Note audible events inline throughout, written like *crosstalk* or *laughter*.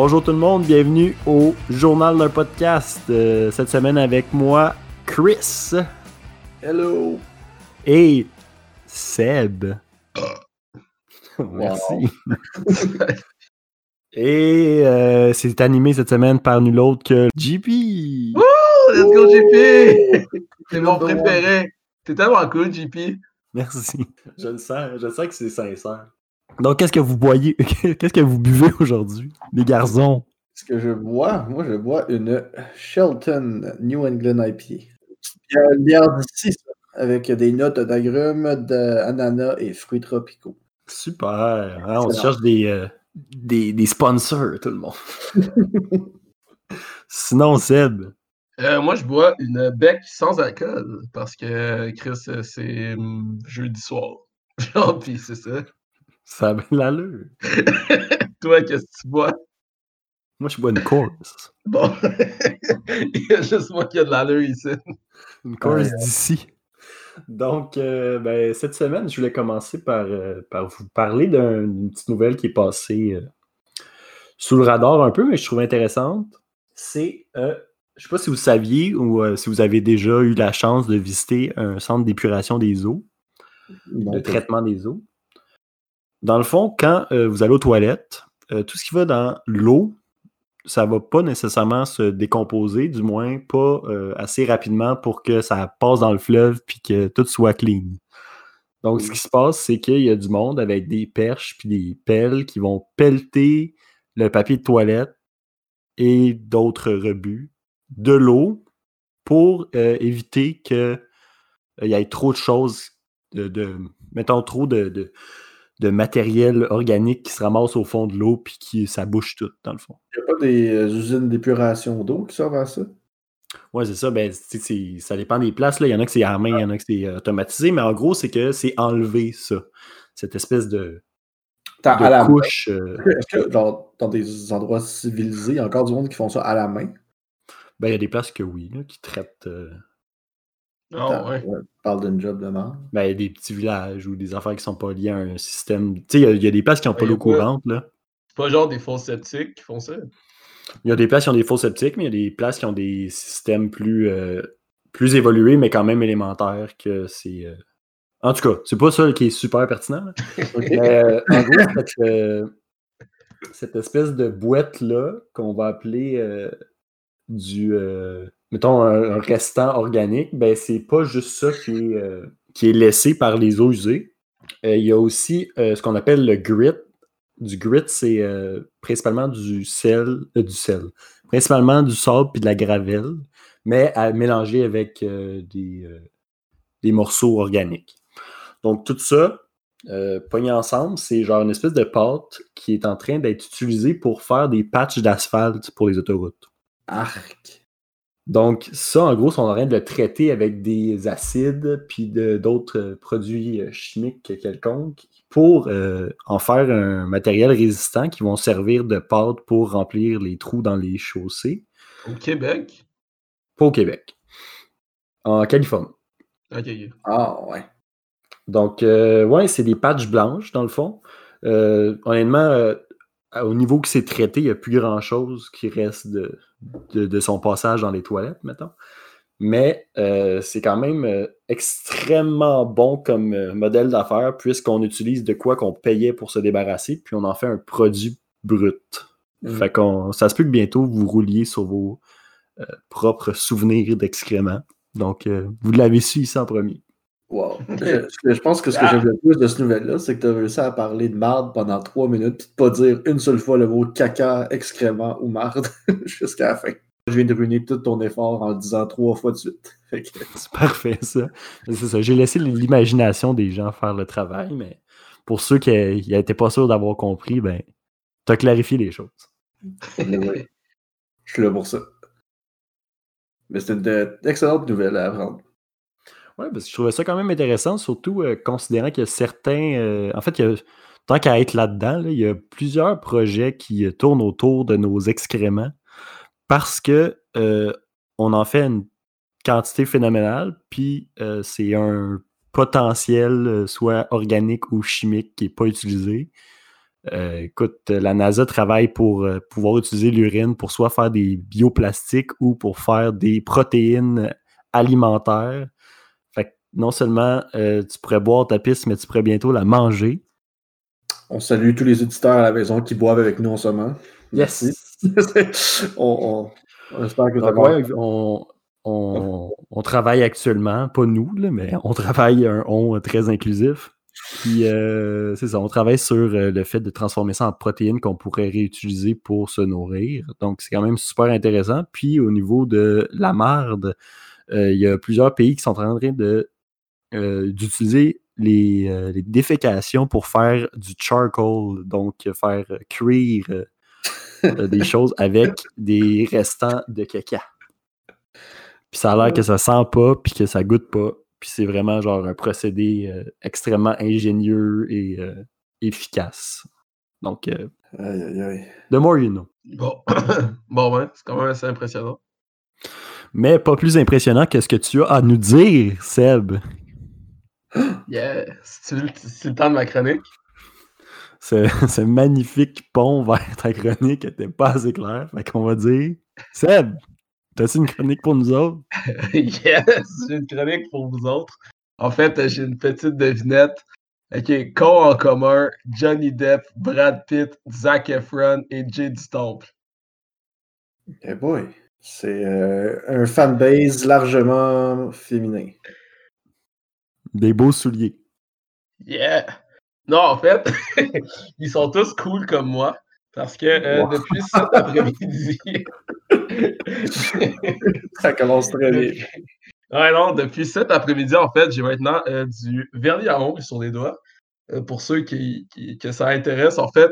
Bonjour tout le monde, bienvenue au journal d'un podcast. Euh, cette semaine avec moi, Chris. Hello. Et Seb. *laughs* Merci. *laughs* Et euh, c'est animé cette semaine par nul autre que JP. Oh, let's go JP! C'est mon préféré. T'es tellement cool, JP. Merci. Je le sens, je sens que c'est sincère. Donc, qu'est-ce que vous boyez, *laughs* qu'est-ce que vous buvez aujourd'hui, les garçons? Ce que je bois, moi, je bois une Shelton New England IPA. Une bière d'ici, ça, avec des notes d'agrumes, d'ananas et fruits tropicaux. Super. Hein, on cherche des, euh, des, des sponsors, tout le monde. *laughs* Sinon, Seb? Euh, moi, je bois une bec sans alcool parce que Chris, c'est hum, jeudi soir. *laughs* Genre, puis c'est ça. Ça a bien l'allure. *laughs* Toi, qu'est-ce que tu bois? Moi, je bois une course. Bon. *laughs* Il y a juste moi qui a de l'allure ici. Une course Ouais. d'ici. Donc, euh, ben, cette semaine, je voulais commencer par, euh, par vous parler d'un- d'une petite nouvelle qui est passée euh, sous le radar un peu, mais je trouve intéressante. C'est, euh, je ne sais pas si vous saviez ou euh, si vous avez déjà eu la chance de visiter un centre d'épuration des eaux, de traitement des eaux. Dans le fond, quand euh, vous allez aux toilettes, euh, tout ce qui va dans l'eau, ça va pas nécessairement se décomposer, du moins pas euh, assez rapidement pour que ça passe dans le fleuve puis que tout soit clean. Donc, ce qui se passe, c'est qu'il y a du monde avec des perches puis des pelles qui vont pelleter le papier de toilette et d'autres rebuts de l'eau pour éviter qu'il y ait trop de choses, de, mettons trop de, de matériel organique qui se ramasse au fond de l'eau puis qui ça bouche tout, dans le fond. Il n'y a pas des euh, usines d'épuration d'eau qui servent à ça? Ouais, c'est ça. Ben, ça dépend des places. Là. Il y en a que c'est à main, il y en a que c'est euh, automatisé, mais en gros, c'est que c'est enlever ça. Cette espèce de, T'as de à la main. couche. euh, Est-ce que, genre, dans des endroits civilisés, il y a encore du monde qui font ça à la main? ben, il y a des places que oui, là, qui traitent Ah ouais. Parle d'une job de merde. ben, il y a des petits villages ou des affaires qui sont pas liées à un système. Tu sais, il y a- il y, a des places qui n'ont pas l'eau courante. Là. C'est pas genre des faux sceptiques qui font ça? Il y a des places qui ont des faux septiques, mais il y a des places qui ont des systèmes plus, euh, plus évolués, mais quand même élémentaires que c'est. euh, En tout cas, c'est pas ça qui est super pertinent. là. *laughs* Mais, euh, en gros, cette, euh, cette espèce de boîte-là qu'on va appeler euh, du. Mettons, un, restant organique, ben c'est pas juste ça qui est, euh, qui est laissé par les eaux usées. Euh, il y a aussi euh, ce qu'on appelle le grit. Du grit, c'est principalement du sel, du sel, principalement du sable puis de la gravelle, mais à mélanger avec des, des morceaux organiques. Donc tout ça, pogné ensemble, c'est genre une espèce de pâte qui est en train d'être utilisée pour faire des patchs d'asphalte pour les autoroutes. Arc. Donc, ça, en gros, ils sont en train de le traiter avec des acides puis d'autres euh, produits euh, chimiques quelconques pour euh, en faire un matériel résistant qui vont servir de pâte pour remplir les trous dans les chaussées. Au Québec? Pas au Québec. En Californie. Ok. Ah ouais. Donc, euh, ouais, c'est des patchs blanches, dans le fond. Euh, honnêtement, au niveau que c'est traité, il n'y a plus grand-chose qui reste de, de, de son passage dans les toilettes, mettons. Mais euh, c'est quand même euh, extrêmement bon comme euh, modèle d'affaires, puisqu'on utilise de quoi qu'on payait pour se débarrasser, puis on en fait un produit brut. Mm. Fait qu'on, ça se peut que bientôt vous rouliez sur vos propres souvenirs d'excréments. Donc, vous l'avez su ici en premier. Wow. *laughs* je, je pense que ce que j'aime le plus de cette nouvelle-là, c'est que tu as réussi à parler de marde pendant trois minutes, puis de pas dire une seule fois le mot caca, excrément ou marde *laughs* jusqu'à la fin. je viens de ruiner tout ton effort en le disant trois fois de suite. *laughs* Que- C'est parfait, ça. C'est ça. J'ai laissé l'imagination des gens faire le travail, mais pour ceux qui n'étaient pas sûrs d'avoir compris, ben, tu as clarifié les choses. Oui. Je suis là pour ça. Mais c'est une de- excellente nouvelle à apprendre. Oui, parce que je trouvais ça quand même intéressant, surtout euh, considérant qu'il y a certains. euh, en fait, il y a- tant qu'à être là-dedans, là, il y a plusieurs projets qui euh, tournent autour de nos excréments parce que on en fait une quantité phénoménale, puis c'est un potentiel, soit organique ou chimique, qui n'est pas utilisé. Écoute, la NASA travaille pour pouvoir utiliser l'urine pour soit faire des bioplastiques ou pour faire des protéines alimentaires. Non seulement euh, tu pourrais boire ta piste, mais tu pourrais bientôt la manger. On salue tous les auditeurs à la maison qui boivent avec nous en ce moment. Merci. *laughs* on, on- on espère que ça Donc, va. ouais, on, on- on travaille actuellement, pas nous, là, mais on travaille un on très inclusif. Puis euh, c'est ça, on travaille sur euh, le fait de transformer ça en protéines qu'on pourrait réutiliser pour se nourrir. Donc c'est quand même super intéressant. Puis au niveau de la marde, euh, il y a plusieurs pays qui sont en train de euh, d'utiliser les, euh, les défécations pour faire du charcoal, donc faire euh, cuire des *laughs* choses avec des restants de caca. Puis ça a l'air que ça sent pas, puis que ça goûte pas. Puis c'est vraiment genre un procédé euh, extrêmement ingénieux et euh, efficace. Donc, euh, Aïe, aïe, aïe. the more you know. Bon, *coughs* bon ouais, c'est quand même assez impressionnant. Mais pas plus impressionnant que ce que tu as à nous dire, Seb. *gasps* Yeah, c'est le, temps de ma chronique. Ce, *laughs* ce magnifique pont vers ta chronique était pas assez clair. Fait qu'on va dire, Seb, t'as-tu une chronique pour nous autres? *laughs* yes, j'ai une chronique pour vous autres. En fait, j'ai une petite devinette. OK, qu'ont en commun Johnny Depp, Brad Pitt, Zac Efron et Jade Stomp? Eh boy. C'est euh, un fanbase largement féminin. Des beaux souliers. Yeah! Non, en fait, *laughs* ils sont tous cool comme moi. Parce que euh, Wow. depuis cet après-midi. *laughs* Ça commence très bien. *laughs* Ouais, non, depuis cet après-midi, en fait, j'ai maintenant euh, du vernis à ongles sur les doigts. Euh, pour ceux qui, qui- que ça intéresse, en fait,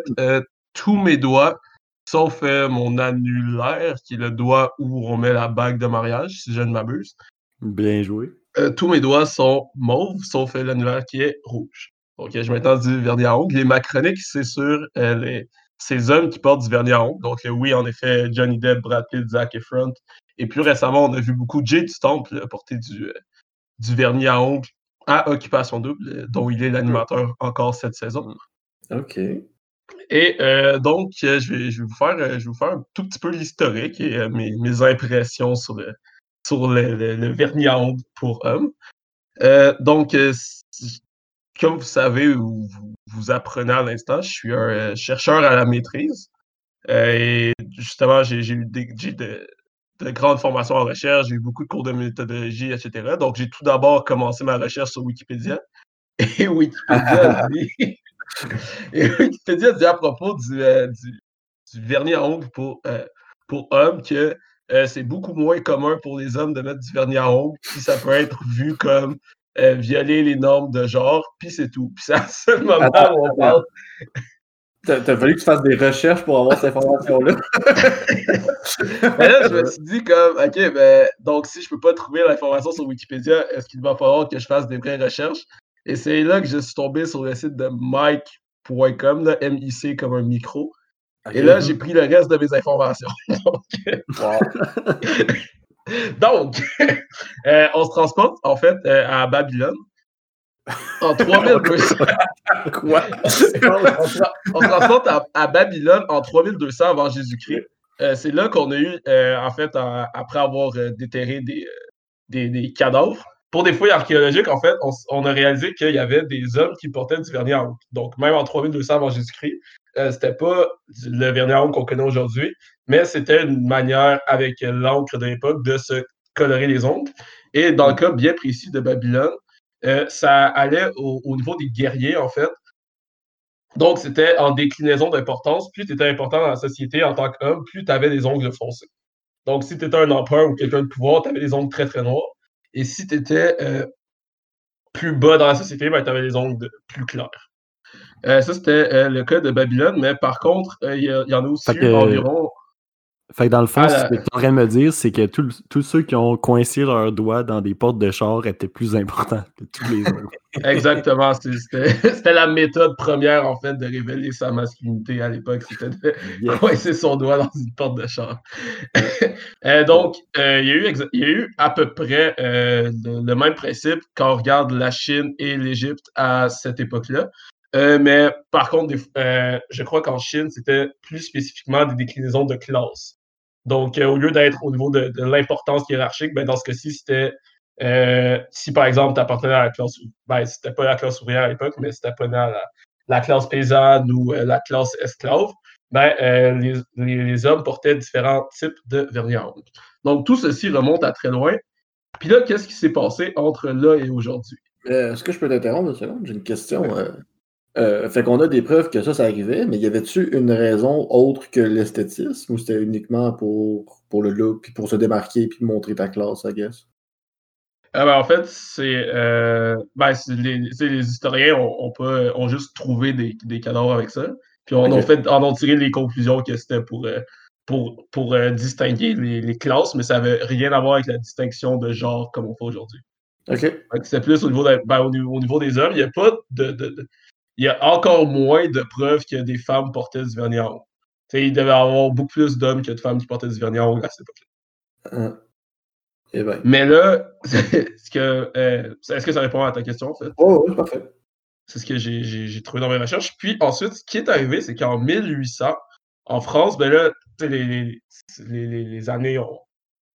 tous mes doigts, sauf mon annulaire, qui est le doigt où on met la bague de mariage, si je ne m'abuse, Bien joué. Euh, tous mes doigts sont mauves, sauf euh, l'annulaire qui est rouge. Donc, j'ai maintenant du vernis à ongles. Et ma chronique, c'est sur euh, les- ces hommes qui portent du vernis à ongles. Donc, oui, en effet, Johnny Depp, Brad Pitt, Zac Efron. Et plus récemment, on a vu beaucoup Jade Stomp là, porter du, du vernis à ongles à Occupation Double, dont il est l'animateur encore cette saison. OK. Et euh, donc, je, vais, je, vais vous faire, je vais vous faire un tout petit peu l'historique et euh, mes, mes impressions sur le, sur le, le- le vernis à ongles pour hommes. Euh, donc, euh, comme vous savez ou vous, vous apprenez à l'instant, je suis un euh, chercheur à la maîtrise. Et justement, j'ai eu des, de, de grandes formations en recherche, j'ai eu beaucoup de cours de méthodologie, etc. Donc, j'ai tout d'abord commencé ma recherche sur Wikipédia. *laughs* Et Wikipédia dit, *laughs* et Wikipédia dit à propos du, euh, du, du vernis à ongles pour, euh, pour hommes que euh, c'est beaucoup moins commun pour les hommes de mettre du vernis à ongles, puis ça peut être vu comme euh, violer les normes de genre, puis c'est tout. Puis c'est à ce moment Attends, où on parle. T'as fallu que tu fasses des recherches pour avoir cette information-là. *laughs* Mais là, je me suis dit comme, OK, ben, donc si je peux pas trouver l'information sur Wikipédia, est-ce qu'il va falloir que je fasse des vraies recherches? Et c'est là que je suis tombé sur le site de Mike.com, M-I-C comme un micro. Et là, j'ai pris le reste de mes informations. *laughs* Donc, *laughs* *laughs* euh, on se transporte en fait euh, à Babylone. En 3200. Quoi? on, se transporte à, à Babylone en 3200 avant Jésus-Christ. Euh, c'est là qu'on a eu, euh, en fait, en- après avoir euh, déterré des, des, des cadavres. Pour des fouilles archéologiques, en fait, on a réalisé qu'il y avait des hommes qui portaient du vernis à ongles. Donc, même en 3200 avant Jésus-Christ, euh, c'était pas le vernis à ongles qu'on connaît aujourd'hui, mais c'était une manière, avec euh, l'encre de l'époque, de se colorer les ongles. Et dans le cas bien précis de Babylone, euh, ça allait au, au niveau des guerriers, en fait. Donc, c'était en déclinaison d'importance. Plus tu étais important dans la société en tant qu'homme, plus tu avais des ongles foncés. Donc, si tu étais un empereur ou quelqu'un de pouvoir, tu avais des ongles très très noirs. Et si tu étais plus bas dans la société, ben, tu avais des ongles plus clairs. Ça, c'était le cas de Babylone, mais par contre, il y, y, en a aussi environ. Fait que dans le fond, ce que tu es en train de me dire, c'est que tous ceux qui ont coincé leurs doigts dans des portes de char étaient plus importants que tous les autres. *laughs* Exactement. *laughs* C'était la méthode première, en fait, de révéler sa masculinité à l'époque. C'était de *laughs* coincer son doigt dans une porte de char. Euh, donc, euh, il, y a eu il, y a eu à peu près euh, le, même principe quand on regarde la Chine et l'Égypte à cette époque-là. Mais par contre, je crois qu'en Chine, c'était plus spécifiquement des déclinaisons de classe. Donc, euh, au lieu d'être au niveau de, l'importance hiérarchique, ben, dans ce cas-ci, c'était euh, si par exemple tu appartenais à la classe, ben, c'était pas la classe ouvrière à l'époque, mais si tu appartenais à la, classe paysanne ou euh, la classe esclave, ben, les, hommes portaient différents types de ongles. Donc, tout ceci remonte à très loin. Puis là, qu'est-ce qui s'est passé entre là et aujourd'hui? Est-ce que je peux t'interrompre une seconde? J'ai une question. Euh, fait qu'on a des preuves que ça, ça arrivait, mais y avait-tu une raison autre que l'esthétisme ou c'était uniquement pour, pour le look, puis pour se démarquer, puis montrer ta classe, I guess? Ah ben, en fait, c'est euh, ben, les, les, historiens ont, pas, ont juste trouvé des, des cadavres avec ça. Puis on a fait, en ont tiré les conclusions que c'était pour, euh, pour, pour distinguer les, les, classes, mais ça n'avait rien à voir avec la distinction de genre comme on fait aujourd'hui. OK. C'est plus au niveau, ben, au, niveau, des hommes. Il n'y a pas de, de, il y a encore moins de preuves que des femmes portaient du vernis à ongles. il devait y avoir beaucoup plus d'hommes que de femmes qui portaient du vernis à ongles à cette époque-là. Euh, eh ben. Mais là, *laughs* est-ce que, euh, est que ça répond à ta question, en fait? Oh, oui, parfait. C'est ce que j'ai trouvé dans mes recherches. Puis ensuite, ce qui est arrivé, c'est qu'en 1800, en France, ben là, les, les, les, années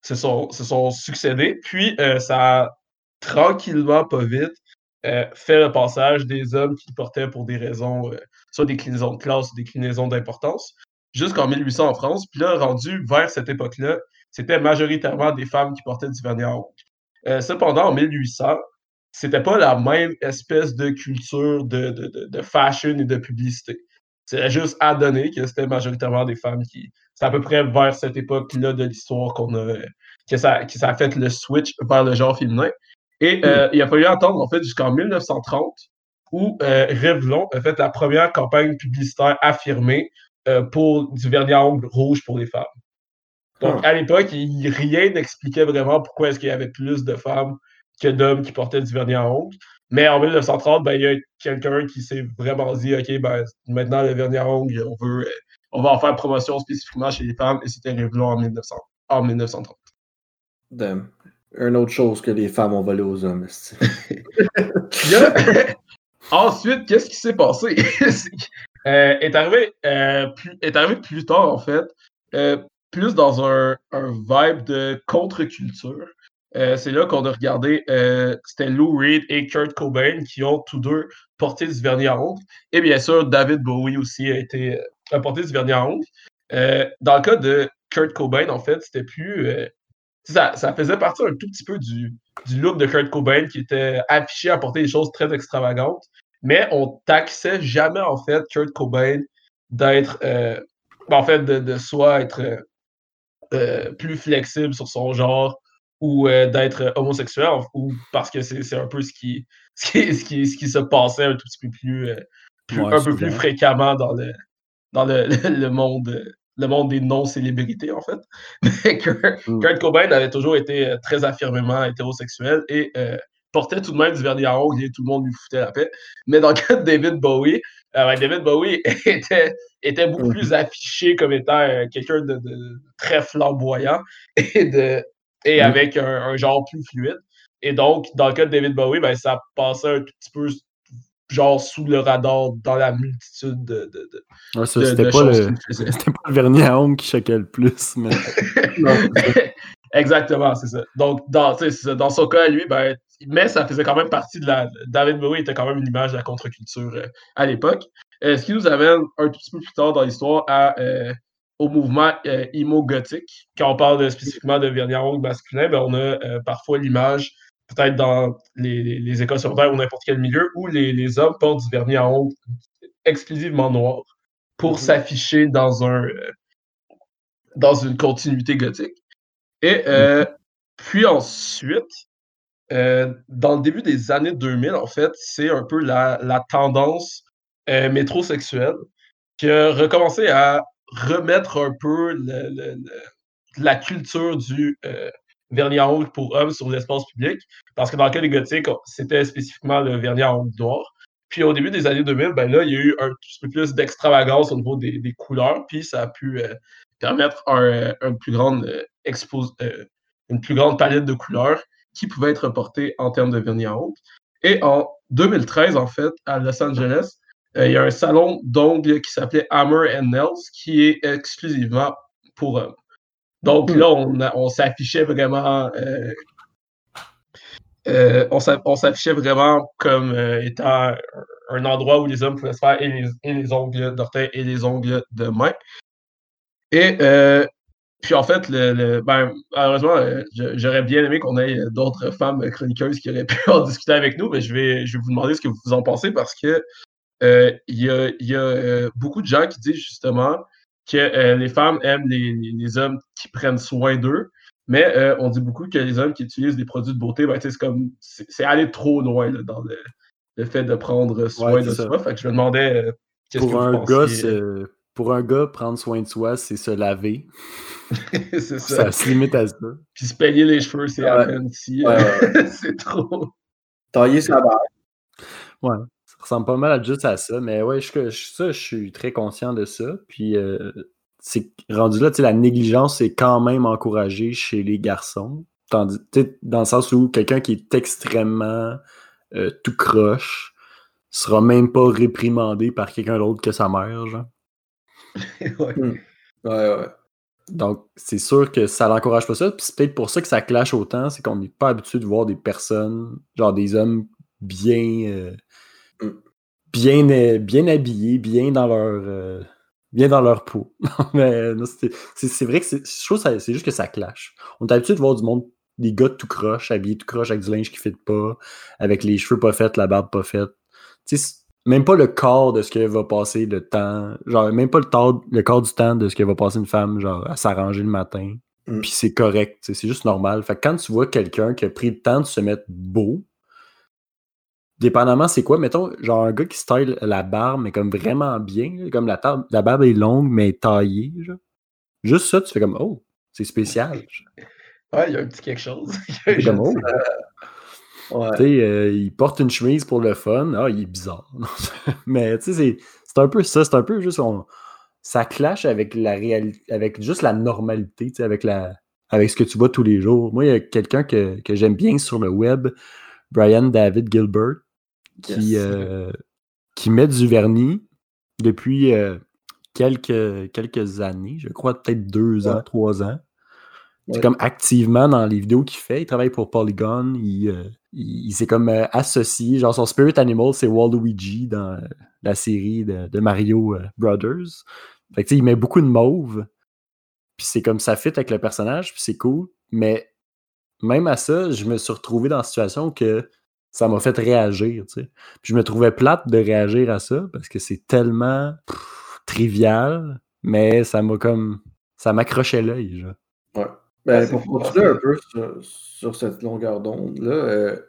se, sont, se sont succédées. Puis euh, ça a tranquillement, pas vite, euh, fait le passage des hommes qui portaient pour des raisons, euh, soit des déclinaisons de classe ou déclinaisons d'importance, jusqu'en 1800 en France. Puis là, rendu vers cette époque-là, c'était majoritairement des femmes qui portaient du vernis à ongles. Euh, cependant, en 1800, c'était pas la même espèce de culture de, de, de, fashion et de publicité. C'est juste à donner que c'était majoritairement des femmes qui. C'est à peu près vers cette époque-là de l'histoire qu'on a. Que ça, que ça a fait le switch vers le genre féminin. Et euh, il a fallu attendre en fait jusqu'en 1930 où euh, Revlon a fait la première campagne publicitaire affirmée euh, pour du vernis à ongles rouge pour les femmes. Donc ah. à l'époque, rien n'expliquait vraiment pourquoi est-ce qu'il y avait plus de femmes que d'hommes qui portaient du vernis à ongles. Mais en 1930, ben, il y a quelqu'un qui s'est vraiment dit OK, ben, maintenant le vernis à ongles, on veut on va en faire promotion spécifiquement chez les femmes et c'était Revlon en, 1900, en 1930 une autre chose que les femmes ont volé aux hommes. *laughs* Ensuite, qu'est-ce qui s'est passé? *laughs* euh, est, arrivé, euh, plus, est arrivé plus tard, en fait, euh, plus dans un, vibe de contre-culture. C'est là qu'on a regardé, c'était Lou Reed et Kurt Cobain qui ont tous deux porté du vernis à ongles. Et bien sûr, David Bowie aussi a, été, a porté du vernis à ongles. dans le cas de Kurt Cobain, en fait, c'était plus ça, ça, faisait partie un tout petit peu du, du, look de Kurt Cobain qui était affiché à porter des choses très extravagantes, mais on taxait jamais en fait Kurt Cobain d'être, euh, ben, en fait, de, de soit être euh, euh, plus flexible sur son genre ou d'être homosexuel, ou parce que c'est un peu ce qui, *laughs* ce qui, ce, qui, ce, qui, se passait un tout petit peu plus, plus un peu plus fréquemment dans le, dans le, *laughs* le monde le monde des non-célébrités, en fait. *laughs* Mais mm. Kurt, Cobain avait toujours été euh, très affirmément hétérosexuel et euh, portait tout de même du vernis à ongles et tout le monde lui foutait la paix. Mais dans le *laughs* cas de David Bowie, euh, David Bowie *laughs* était, était beaucoup mm. plus affiché comme étant quelqu'un de, très flamboyant et, de, et mm. avec un, genre plus fluide. Et donc, dans le cas de David Bowie, ben, ça passait un tout petit peu genre sous le radar dans la multitude de, de, de, c'était, pas le, *laughs* c'était pas le vernis à ongles qui choquait le plus. Mais... *laughs* Exactement, c'est ça. Donc, dans, dans son cas, lui, ben, mais ça faisait quand même partie de la. David Bowie était quand même une image de la contre-culture euh, à l'époque. Euh, ce qui nous amène un tout petit peu plus tard dans l'histoire à, euh, au mouvement emo gothique. Quand on parle spécifiquement de vernis à ongles masculin, ben, on a parfois l'image peut-être dans les, les, écoles secondaires ou n'importe quel milieu, où les, les, hommes portent du vernis à ongles exclusivement noir pour mhm. s'afficher dans un euh, dans une continuité gothique. Et euh, puis ensuite, euh, dans le début des années 2000, en fait, c'est un peu la, la tendance métrosexuelle qui a recommencé à remettre un peu le- le- le- la culture du vernis à ongles pour hommes sur l'espace public. Parce que dans le cas des gothiques, c'était spécifiquement le vernis à ongles noir. Puis au début des années 2000, ben là, il y a eu un petit peu plus d'extravagance au niveau des, des couleurs, puis ça a pu euh, permettre un, un plus grande euh, expos- euh, une plus grande palette de couleurs qui pouvait être portée en termes de vernis à ongles. Et en 2013, en fait, à Los Angeles, il y a un salon d'ongles qui s'appelait Hammer and Nails qui est exclusivement pour hommes. Donc Hmm. là, on, s'affichait vraiment. euh, euh, on s'a- on s'affichait vraiment comme euh, étant un, endroit où les hommes pouvaient se faire et les, et les ongles d'orteil et les ongles de main. Et puis en fait, le, le- ben, malheureusement, j'aurais bien aimé qu'on ait d'autres femmes chroniqueuses qui auraient pu *laughs* en discuter avec nous, mais je vais, je vais vous demander ce que vous en pensez parce que il y a, il y a, beaucoup de gens qui disent justement que euh, les femmes aiment les, les- les hommes qui prennent soin d'eux, mais euh, on dit beaucoup que les hommes qui utilisent des produits de beauté, ben, c'est comme c'est aller trop loin là, dans le, le fait de prendre soin Ouais, de ça. soi. Fait que je me demandais euh, qu'est-ce que Pour vous un, pensiez. pour un gars, prendre soin de soi, c'est se laver. *laughs* c'est ça. Ça se limite à ça. Puis se peigner les cheveux, c'est à Ouais. peine si. Ouais, euh, *laughs* c'est trop. Tailler sa barre. Ça ressemble pas mal à juste à ça, mais ouais, je, je- ça, je suis très conscient de ça. Puis, euh, c'est rendu là, tu sais, la négligence est quand même encouragée chez les garçons. Tandis, dans le sens où quelqu'un qui est extrêmement euh, tout croche sera même pas réprimandé par quelqu'un d'autre que sa mère, genre. *laughs* Ouais. Ouais, ouais. Donc, c'est sûr que ça l'encourage pas ça. Puis c'est peut-être pour ça que ça clash autant, c'est qu'on n'est pas habitué de voir des personnes, genre des hommes bien, euh. Bien, euh, bien habillés, bien dans leur, euh, bien dans leur peau. *laughs* Mais non, c'est vrai que c'est- je trouve c'est juste que ça clash. On est habitué de voir du monde, des gars tout croche, habillés tout croche avec du linge qui ne fit pas, avec les cheveux pas faits, la barbe pas faite. Même pas le corps de ce que va passer le temps, genre même pas le, temps, le corps du temps de ce que va passer une femme, genre à s'arranger le matin. Mm. Puis c'est correct, c'est juste normal. Fait que quand tu vois quelqu'un qui a pris le temps de se mettre beau, dépendamment c'est quoi, mettons, genre un gars qui style la barbe, mais comme vraiment bien, comme la, la barbe est longue, mais taillée, genre. Juste ça, tu fais comme, oh, c'est spécial. *laughs* Ouais, il y a un petit quelque chose. *laughs* C'est comme, oh, Ouais. tu sais, euh, il porte une chemise pour le fun. Ah, il est bizarre. *laughs* Mais tu sais, c'est- c'est un peu ça. C'est un peu juste. on- ça clash avec la réalité, avec juste la normalité, tu sais, avec, la, avec ce que tu vois tous les jours. Moi, il y a quelqu'un que, que j'aime bien sur le web, Brian David Gilbert, qui, Yes. euh, qui met du vernis depuis euh, quelques, quelques années, je crois peut-être deux ans, trois ans. C'est comme activement dans les vidéos qu'il fait. Il travaille pour Polygon. Il, euh, il, il s'est comme associé. Genre son spirit animal, c'est Waluigi dans la série de, de Mario Brothers. Fait que il met beaucoup de mauve. Puis c'est comme ça fit avec le personnage. Puis c'est cool. Mais même à ça, je me suis retrouvé dans la situation que ça m'a fait réagir. tu sais. Puis je me trouvais plate de réagir à ça parce que c'est tellement pff, trivial. Mais ça m'a comme. Ça m'accrochait l'œil. genre. Ouais. Ben, pour continuer un peu sur, sur cette longueur d'onde-là, euh,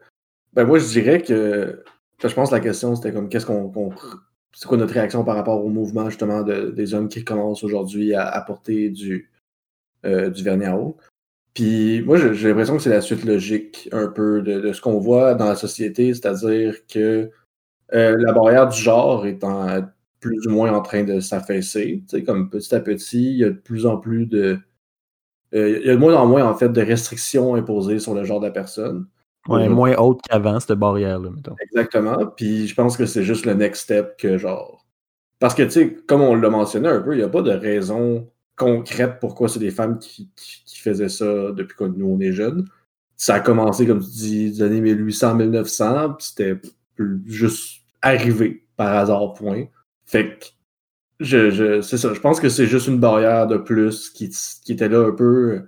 ben moi je dirais que ben, je pense que la question c'était comme qu'est-ce qu'on qu'on- c'est quoi notre réaction par rapport au mouvement justement de- des hommes qui commencent aujourd'hui à apporter du, euh, du vernis à ongles. Puis moi j'ai l'impression que c'est la suite logique un peu de, de ce qu'on voit dans la société, c'est-à-dire que euh, la barrière du genre est en, plus ou moins en train de s'affaisser. Tu sais, comme petit à petit, il y a de plus en plus de euh, il y a de moins en moins, en fait, de restrictions imposées sur le genre de la personne. Ouais, Ouais. moins haute qu'avant, cette barrière-là, mettons. Exactement. Puis je pense que c'est juste le next step que, genre. Parce que, tu sais, comme on l'a mentionné un peu, il n'y a pas de raison concrète pourquoi c'est des femmes qui, qui- faisaient ça depuis que nous, on est jeunes. Ça a commencé, comme tu dis, des années 1800-1900, puis c'était juste arrivé par hasard, point. Fait que je, je, c'est ça. Je pense que c'est juste une barrière de plus qui, qui était là un peu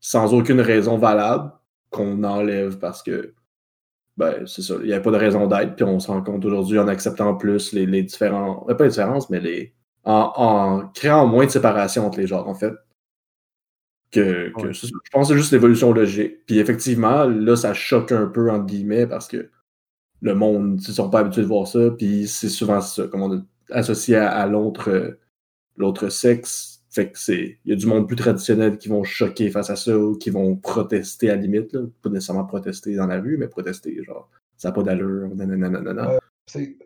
sans aucune raison valable qu'on enlève parce que ben, c'est ça. Il n'y avait pas de raison d'être, puis on se rend compte aujourd'hui en acceptant plus les, les différents. ben, pas les différences, mais les. En, en créant moins de séparation entre les genres, en fait. Que, que Ouais. je pense que c'est juste l'évolution logique. Puis effectivement, là, ça choque un peu, entre guillemets, parce que le monde, ils sont pas habitués de voir ça. Puis c'est souvent ça, comme on a associé à, à l'autre euh, l'autre sexe. Fait que c'est. Il y a du monde plus traditionnel qui vont choquer face à ça ou qui vont protester à la limite. Là. Pas nécessairement protester dans la rue, mais protester, genre, ça n'a pas d'allure, nanana. C'est-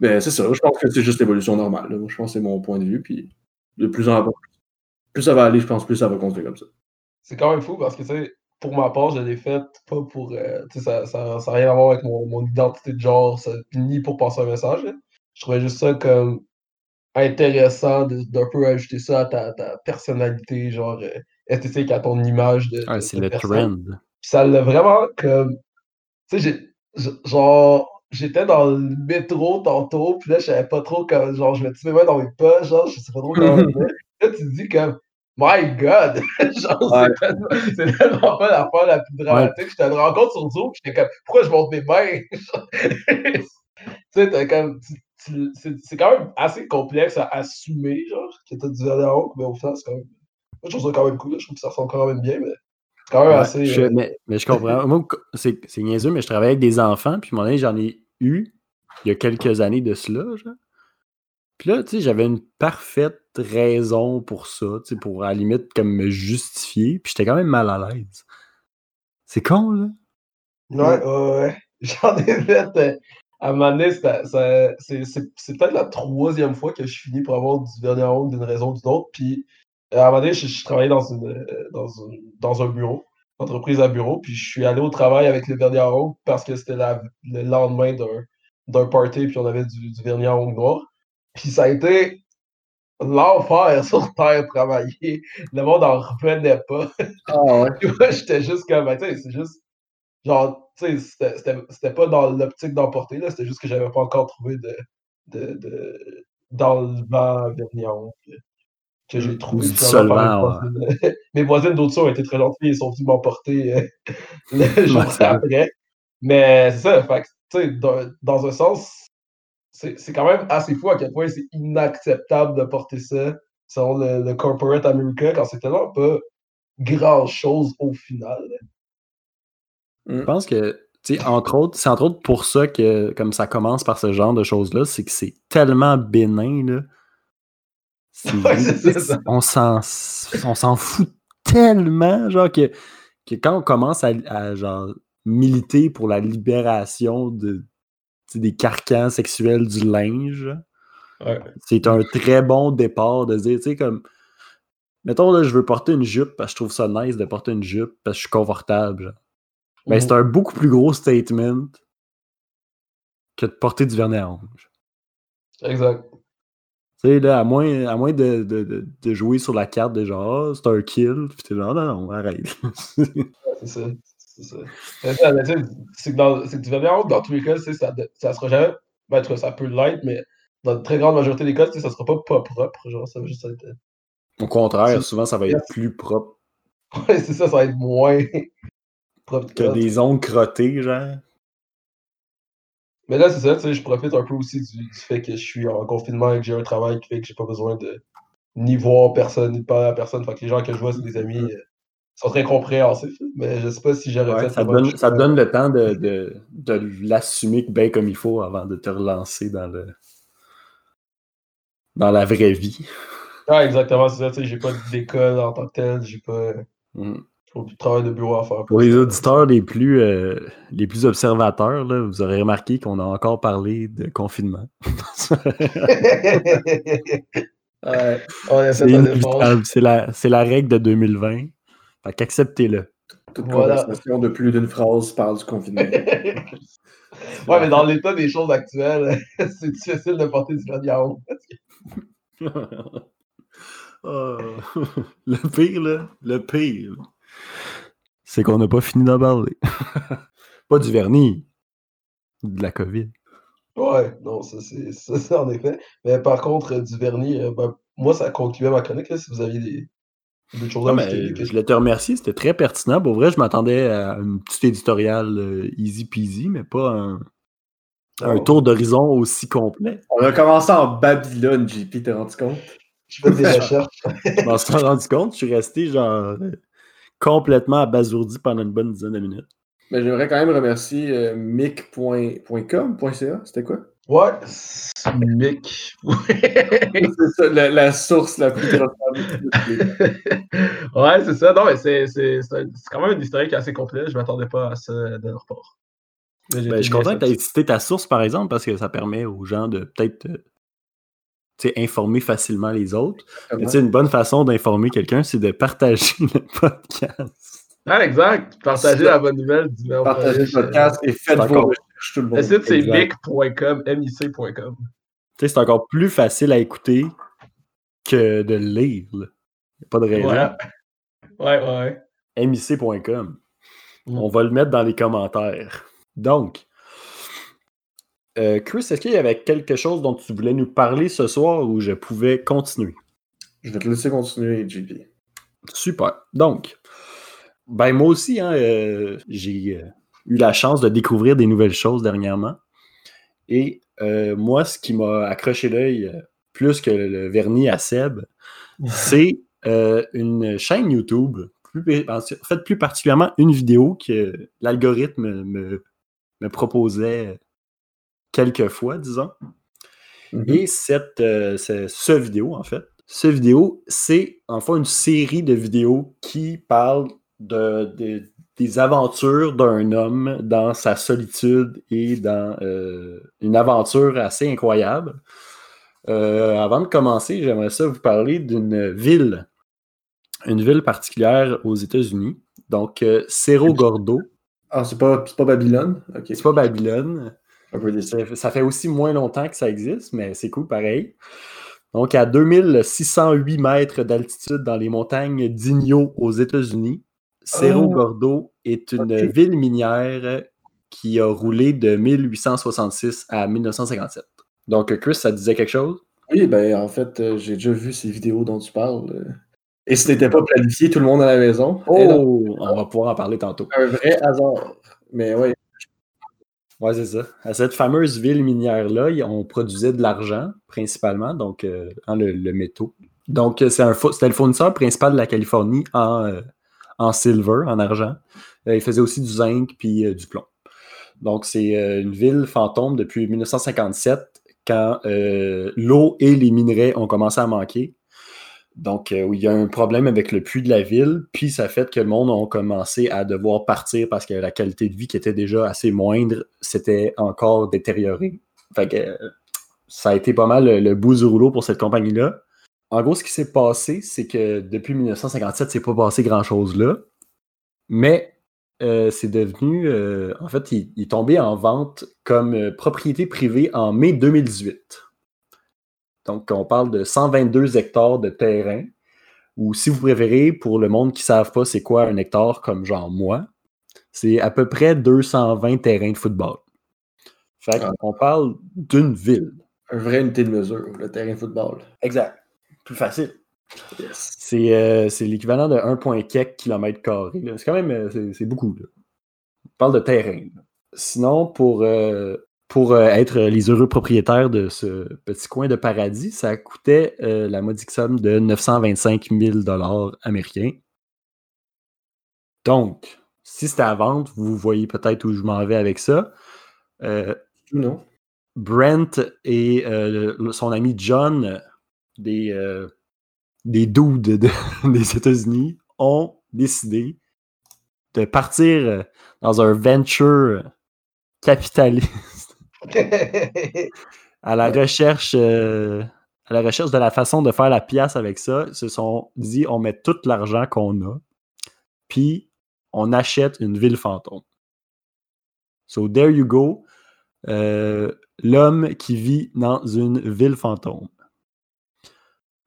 Ben, c'est ça. Je pense que c'est juste l'évolution normale. là. Je pense que c'est mon point de vue. Puis de plus en plus, plus ça va aller, je pense, plus ça va continuer comme ça. c'est quand même fou parce que, tu sais, pour ma part, je l'ai fait pas pour. euh, tu sais, ça n'a ça, rien à voir avec mon, mon identité de genre, ça- ni pour passer un message. là. Je trouvais juste ça comme intéressant de- d'un peu ajouter ça à ta, ta personnalité, genre euh, esthétique, à ton image de. Ah, c'est le personne. trend. Puis ça l'a vraiment comme. Tu sais, j'ai- genre, j'étais dans le métro tantôt, puis là, je savais pas trop comme. Genre, je mettais mes mains dans mes poches, genre, je sais pas trop comment. Là, tu te dis comme. My God! *laughs* genre, Ouais. c'est tellement, pas l'affaire la plus dramatique. Je te le rencontre sur Zoom, puis j'étais comme, pourquoi je monte mes mains? *laughs* tu sais, t'as comme. c'est quand même assez complexe à assumer, genre, que t'as du ongles, mais au final, c'est quand même. Moi, je trouve ça quand même cool, là. je trouve que ça ressemble quand même bien, mais c'est quand même Ouais, assez. je- euh, mais, mais je comprends. Moi, c'est niaiseux, mais je travaille avec des enfants, puis mon j'en ai eu il y a quelques années de cela. Puis là, tu sais, j'avais une parfaite raison pour ça, tu sais, pour à la limite comme me justifier, puis j'étais quand même mal à l'aise. C'est con, là. Ouais, ouais, ouais. *laughs* J'en ai fait. euh, à un moment donné, c'est peut-être la troisième fois que je finis pour avoir du à ongles d'une raison ou d'une autre. Puis, à un moment donné, je, je travaillais dans, une, euh, dans, une- dans un bureau, entreprise à bureau. Puis, je suis allé au travail avec le vernis à ongles parce que c'était le lendemain d'un party. Puis, on avait du, du vernis à ongles noir. Puis, ça a été l'enfer *laughs* sur Terre travailler. Le monde en revenait pas. Ah ouais. *laughs* Moi, j'étais juste comme, ben, tu sais, c'est juste, genre, tu sais, c'était- pas dans l'optique d'emporter, là, c'était juste que j'avais pas encore trouvé de, de, de d'enlevant vernis à ongles que- j'ai trouvé. *laughs* Mes voisines. D'autres ont été très gentilles, ils sont venus m'emporter euh, *laughs* le jour après. Mais c'est ça, fait que, tu sais, dans, dans un sens, c'est c'est quand même assez fou à quel point c'est inacceptable de porter ça selon le, le corporate américain quand c'est tellement pas grand chose au final. Je pense que, tu sais, entre autres, c'est entre autres pour ça que, comme ça commence par ce genre de choses-là, c'est que c'est tellement bénin, là. C'est- Ouais, c'est ça. On s'en on s'en fout tellement, genre, que, que quand on commence à, à, genre, militer pour la libération de, des carcans sexuels du linge, Ouais. c'est un très bon départ de dire, tu sais, comme, mettons, là, je veux porter une jupe parce que je trouve ça nice de porter une jupe parce que je suis confortable, genre. Ben, c'est un beaucoup plus gros statement que de porter du vernis à ongles. Exact. Tu sais, là, à moins, à moins de, de, de, de jouer sur la carte de genre, Ah, c'est un kill, puis t'es genre, non, non, arrête. *laughs* C'est ça. C'est ça. C'est que, dans- c'est que du dans tous les cas, ça, ça sera jamais. Ben, cas, ça peut l'être, mais dans une très grande majorité des cas, ça sera pas, pas propre. Genre, ça va juste être. Au contraire, souvent, ça va être plus propre *laughs* Ouais, c'est ça, ça va être moins *laughs* propre. que des ongles crottés, genre. Mais là, c'est ça, tu sais, je profite un peu aussi du, du fait que je suis en confinement et que j'ai un travail qui fait que j'ai pas besoin de ni voir personne, ni de parler à personne. Fait que les gens que je vois, c'est des amis, euh, sont très compréhensifs. Mais je sais pas si j'aurais Ouais, ça, donne, ça te donne le temps de, de, de l'assumer bien comme il faut avant de te relancer dans le dans la vraie vie. Ah, exactement, c'est ça, tu sais, j'ai pas d'école en tant que telle, j'ai pas Mm. J'ai pas de travail de bureau à faire. Pour les auditeurs les plus, euh, les plus observateurs, là, vous aurez remarqué qu'on a encore parlé de confinement. *laughs* Ouais. C'est la, c'est la règle de 2020. Fait qu'acceptez-le. Toute Voilà. conversation de plus d'une phrase parle du confinement. *laughs* ouais, mais dans l'état des choses actuelles, *laughs* c'est difficile de porter du vernis à. Oh. Le pire, là, le pire, c'est qu'on n'a pas fini d'en parler. *laughs* pas du vernis, de la COVID. Ouais, non, ça c'est en effet. Mais par contre, euh, du vernis, euh, ben, moi, ça concluait ma chronique, là, si vous aviez des, des choses à Ah, mais ajouter, des je voulais te remercier, c'était très pertinent. Pour vrai, je m'attendais à un petit éditorial euh, easy peasy, mais pas un, un Oh. tour d'horizon aussi complet. On a commencé en Babylone, JP, t'es rendu compte? Je fais des *laughs* recherches. Je m'en suis rendu compte, je suis resté genre complètement abasourdi pendant une bonne dizaine de minutes. Mais j'aimerais quand même remercier euh, mic.com.ca. C'était quoi? Ouais. Mick. *laughs* *laughs* C'est ça, la, la source la plus transparente. *laughs* ouais, c'est ça. Non, mais c'est c'est- c'est quand même un historique assez complet. Je ne m'attendais pas à ça de leur part. Ben, je suis content que tu aies cité ta source, par exemple, parce que ça permet aux gens de peut-être euh, informer facilement les autres. Mais tu sais, une bonne façon d'informer quelqu'un, c'est de partager *laughs* le podcast. Ah, exact. Partagez la bonne nouvelle du Partagez le podcast et faites C'est vos encore- recherches, tout le Le monde. site, c'est mic.com, mic.com. Tu sais, c'est encore plus facile à écouter que de le lire. là. Y a pas de raison. Ouais. Ouais, ouais. mic.com. Mm. On va le mettre dans les commentaires. Donc, euh, Chris, est-ce qu'il y avait quelque chose dont tu voulais nous parler ce soir ou je pouvais continuer? Je vais te laisser continuer, JP. Super. Donc, ben moi aussi, hein, euh, j'ai euh, eu la chance de découvrir des nouvelles choses dernièrement. Et moi, ce qui m'a accroché l'œil plus que le vernis à Seb, *laughs* c'est une chaîne YouTube, plus, en fait plus particulièrement une vidéo que l'algorithme me, me proposait quelques fois, disons. Mhm. Et cette, euh, ce, ce vidéo, en fait, ce vidéo, c'est en fait une série de vidéos qui parlent de, de- des aventures d'un homme dans sa solitude et dans euh, une aventure assez incroyable. Euh, avant de commencer, j'aimerais ça vous parler d'une ville, une ville particulière aux États-Unis. Donc, Cerro Gordo. Ah, c'est pas, pas Babylone? C'est pas Babylone. Ça, fait aussi moins longtemps que ça existe, mais c'est cool pareil. Donc, à 2608 mètres d'altitude dans les montagnes d'Igno aux États-Unis, Cerro Oh. Gordo est une ville minière qui a roulé de 1866 à 1957. Donc, Chris, ça te disait quelque chose? Oui, ben en fait, euh, j'ai déjà vu ces vidéos dont tu parles. euh. Et ce n'était pas planifié, tout le monde à la maison. Oh! On va pouvoir en parler tantôt. un vrai hasard. Mais ouais, Ouais, c'est ça. À cette fameuse ville minière-là, on produisait de l'argent, principalement, donc euh, hein, le, le métaux. Donc, euh, c'était le fournisseur principal de la Californie en, euh, en silver, en argent. Euh, il faisait aussi du zinc puis du plomb. Donc, c'est une ville fantôme depuis 1957, quand l'eau et les minerais ont commencé à manquer. Donc, euh, il y a un problème avec le puits de la ville, puis ça fait que le monde a commencé à devoir partir parce que la qualité de vie qui était déjà assez moindre s'était encore détériorée. Fait que euh, ça a été pas mal le, le bout du rouleau pour cette compagnie-là. En gros, ce qui s'est passé, c'est que depuis 1957, c'est pas passé grand-chose là. Mais euh, c'est devenu. euh, en fait, il, il est tombé en vente comme propriété privée en mai 2018. Donc, on parle de 122 hectares de terrain. Ou si vous préférez, pour le monde qui ne savent pas c'est quoi un hectare comme genre moi, c'est à peu près 220 terrains de football. Fait Ah. qu'on parle d'une ville. un vrai unité de mesure, le terrain de football. Exact. Plus facile. Yes. C'est euh, l'équivalent de 1,4 km carré. C'est quand même euh, c'est- beaucoup. là. On parle de terrain. Sinon, pour, euh, pour euh, être les heureux propriétaires de ce petit coin de paradis, ça coûtait euh, la modique somme de 925 000 américains. Donc, si c'était à vendre, vous voyez peut-être où je m'en vais avec ça. Euh, non? Brent et euh, son ami John, des, des dudes de- *laughs* des États-Unis, ont décidé de partir dans un venture capitaliste *laughs* à la recherche euh, à la recherche de la façon de faire la pièce avec ça. Ils se sont dit on met tout l'argent qu'on a, puis on achète une ville fantôme. So there you go. Euh, L'homme qui vit dans une ville fantôme.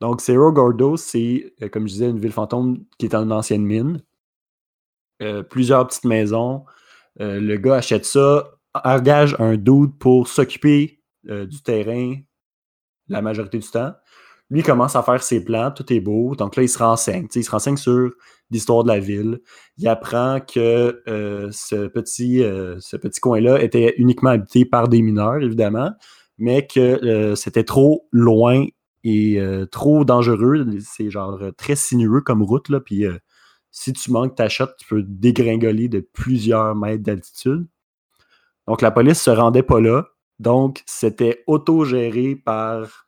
Donc, Cerro Gordo, c'est, euh, comme je disais, une ville fantôme qui est en une ancienne mine. Euh, plusieurs petites maisons. Le gars achète ça, engage un dude pour s'occuper euh, du terrain la majorité du temps. Lui commence à faire ses plans, tout est beau. Donc là, il se renseigne. Il se renseigne sur l'histoire de la ville. Il apprend que euh, ce petit, euh, ce petit coin-là était uniquement habité par des mineurs, évidemment, mais que c'était trop loin euh, trop dangereux. C'est genre très sinueux comme route, puis si tu manques ta shot, tu peux dégringoler de plusieurs mètres d'altitude. Donc la police se rendait pas là. Donc c'était autogéré par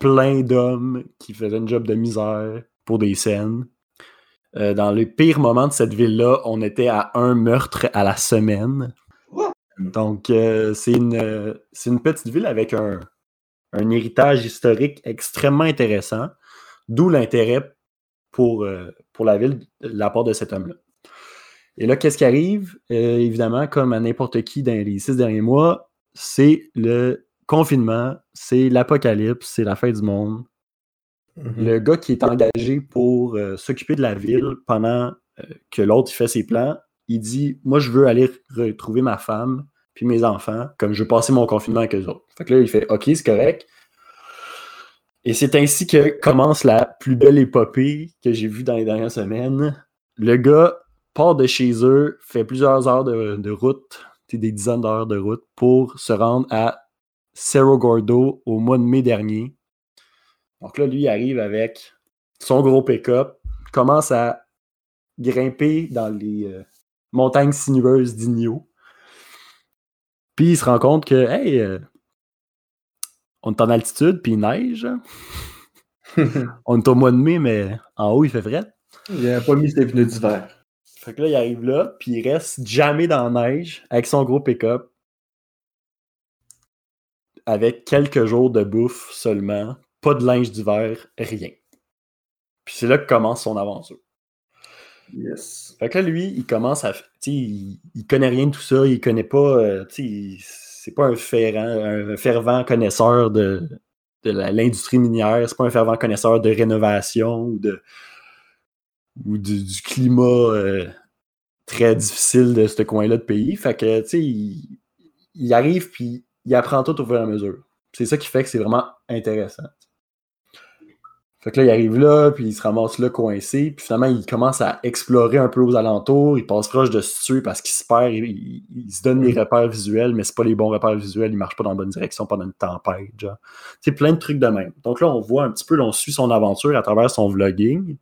plein d'hommes qui faisaient un job de misère pour des scènes. Euh, dans le pire moment de cette ville-là, on était à un meurtre à la semaine. Donc, euh, c'est une, une petite ville avec un, un héritage historique extrêmement intéressant, d'où l'intérêt pour, euh, pour la ville de la part de cet homme-là. Et là, qu'est-ce qui arrive? Euh, évidemment, comme à n'importe qui dans les six derniers mois, c'est le confinement, c'est l'apocalypse, c'est la fin du monde. Mhm. Le gars qui est engagé pour euh, s'occuper de la ville pendant euh, que l'autre fait ses plans, il dit Moi, je veux aller retrouver ma femme puis mes enfants, comme je veux passer mon confinement avec eux autres. Fait que là, il fait OK, c'est correct. Et c'est ainsi que commence la plus belle épopée que j'ai vue dans les dernières semaines. Le gars part de chez eux, fait plusieurs heures de, de route, des dizaines d'heures de route, pour se rendre à Cerro Gordo au mois de mai dernier. Donc là, lui, il arrive avec son gros pick-up, commence à grimper dans les euh, montagnes sinueuses d'Igno. Puis il se rend compte que, hey, euh, on est en altitude, puis il neige. *laughs* On est au mois de mai, mais en haut, il fait frais. Il n'a pas mis ses pneus d'hiver. Fait que là, il arrive là, puis il reste jamais dans la neige avec son gros pick-up. Avec quelques jours de bouffe seulement, pas de linge d'hiver, rien. Puis c'est là que commence son aventure. Yes. Fait que là, lui, il commence à. Il, il connaît rien de tout ça, il connaît pas. euh, c'est pas un, fervent, un fervent connaisseur de, de l'industrie minière, c'est pas un fervent connaisseur de rénovation ou de ou du, du climat euh, très difficile de ce coin-là de pays. Fait que, tu sais, il, il arrive puis il apprend tout au fur et à mesure. C'est ça qui fait que c'est vraiment intéressant. Fait que là, il arrive là, puis il se ramasse là coincé, puis finalement, il commence à explorer un peu aux alentours, il passe proche de se tuer parce qu'il se perd, il, il- il se donne des repères visuels, mais c'est pas les bons repères visuels, il marche pas dans la bonne direction pendant une tempête, genre. C'est plein de trucs de même. Donc là, on voit un petit peu, là, on suit son aventure à travers son vlogging.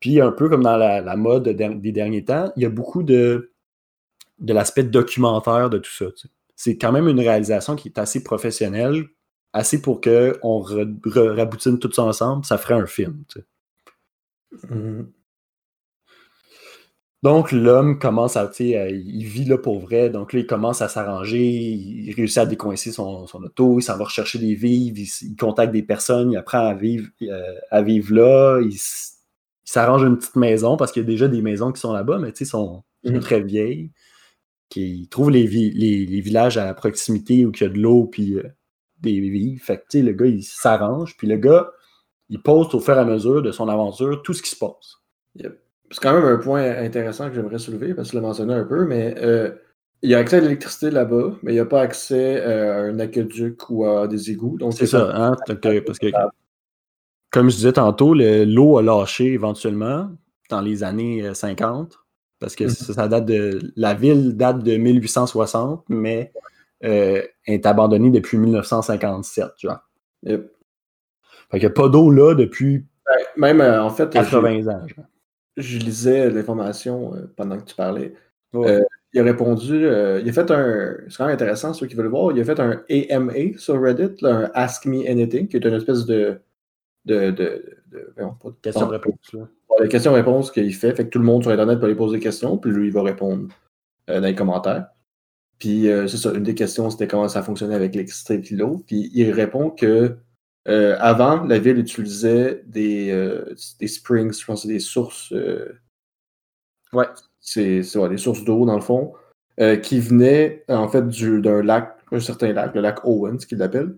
Puis un peu comme dans la, la mode des derniers temps, il y a beaucoup de, de l'aspect documentaire de tout ça. tu sais. C'est quand même une réalisation qui est assez professionnelle, assez pour qu'on raboutine tout ça ensemble, ça ferait un film. tu sais. Mhm. Donc l'homme commence à, tu sais, il vit là pour vrai, donc là il commence à s'arranger, il réussit à décoincer son, son auto, il s'en va rechercher des vivres, il contacte des personnes, il apprend à vivre, euh, à vivre là, il, s- il s'arrange une petite maison parce qu'il y a déjà des maisons qui sont là-bas, mais tu sais, sont, sont Mhm. très vieilles. Qui trouve les, vi- les, les villages à proximité où il y a de l'eau puis euh, des vivres. Fait que tu sais, le gars il s'arrange, puis le gars il poste au fur et à mesure de son aventure tout ce qui se passe. Yep. C'est quand même un point intéressant que j'aimerais soulever, parce que tu l'as mentionné un peu, mais euh, il y a accès à l'électricité là-bas, mais il n'y a pas accès euh, à un aqueduc ou à des égouts. C'est ça, hein? Parce que, comme je disais tantôt, le- l'eau a lâché éventuellement dans les années euh, 50, parce que Mhm. ça, ça date de. La ville date de 1860, mais euh, est abandonnée depuis 1957, genre. Yep. Fait qu'il n'y a pas d'eau là depuis Même euh, en fait, j'ai- 80 ans. genre. je lisais l'information euh, pendant que tu parlais. Ouais. Euh, il a répondu, euh, il a fait un, c'est quand même intéressant ceux qui veulent le voir, il a fait un AMA sur Reddit, là, un Ask Me Anything, qui est une espèce de, de, là. les questions-réponses qu'il fait, fait que tout le monde sur Internet peut aller poser des questions, puis lui, il va répondre euh, dans les commentaires. Puis euh, c'est ça, une des questions, c'était comment ça fonctionnait avec l'électricité et l'eau. Puis il répond que euh, avant, la ville utilisait des, des springs, je pense que c'est des sources. Ouais. c'est ouais, des sources d'eau, dans le fond, qui venaient en fait du- d'un lac, un certain lac, le lac Owens, qu'il l'appelle.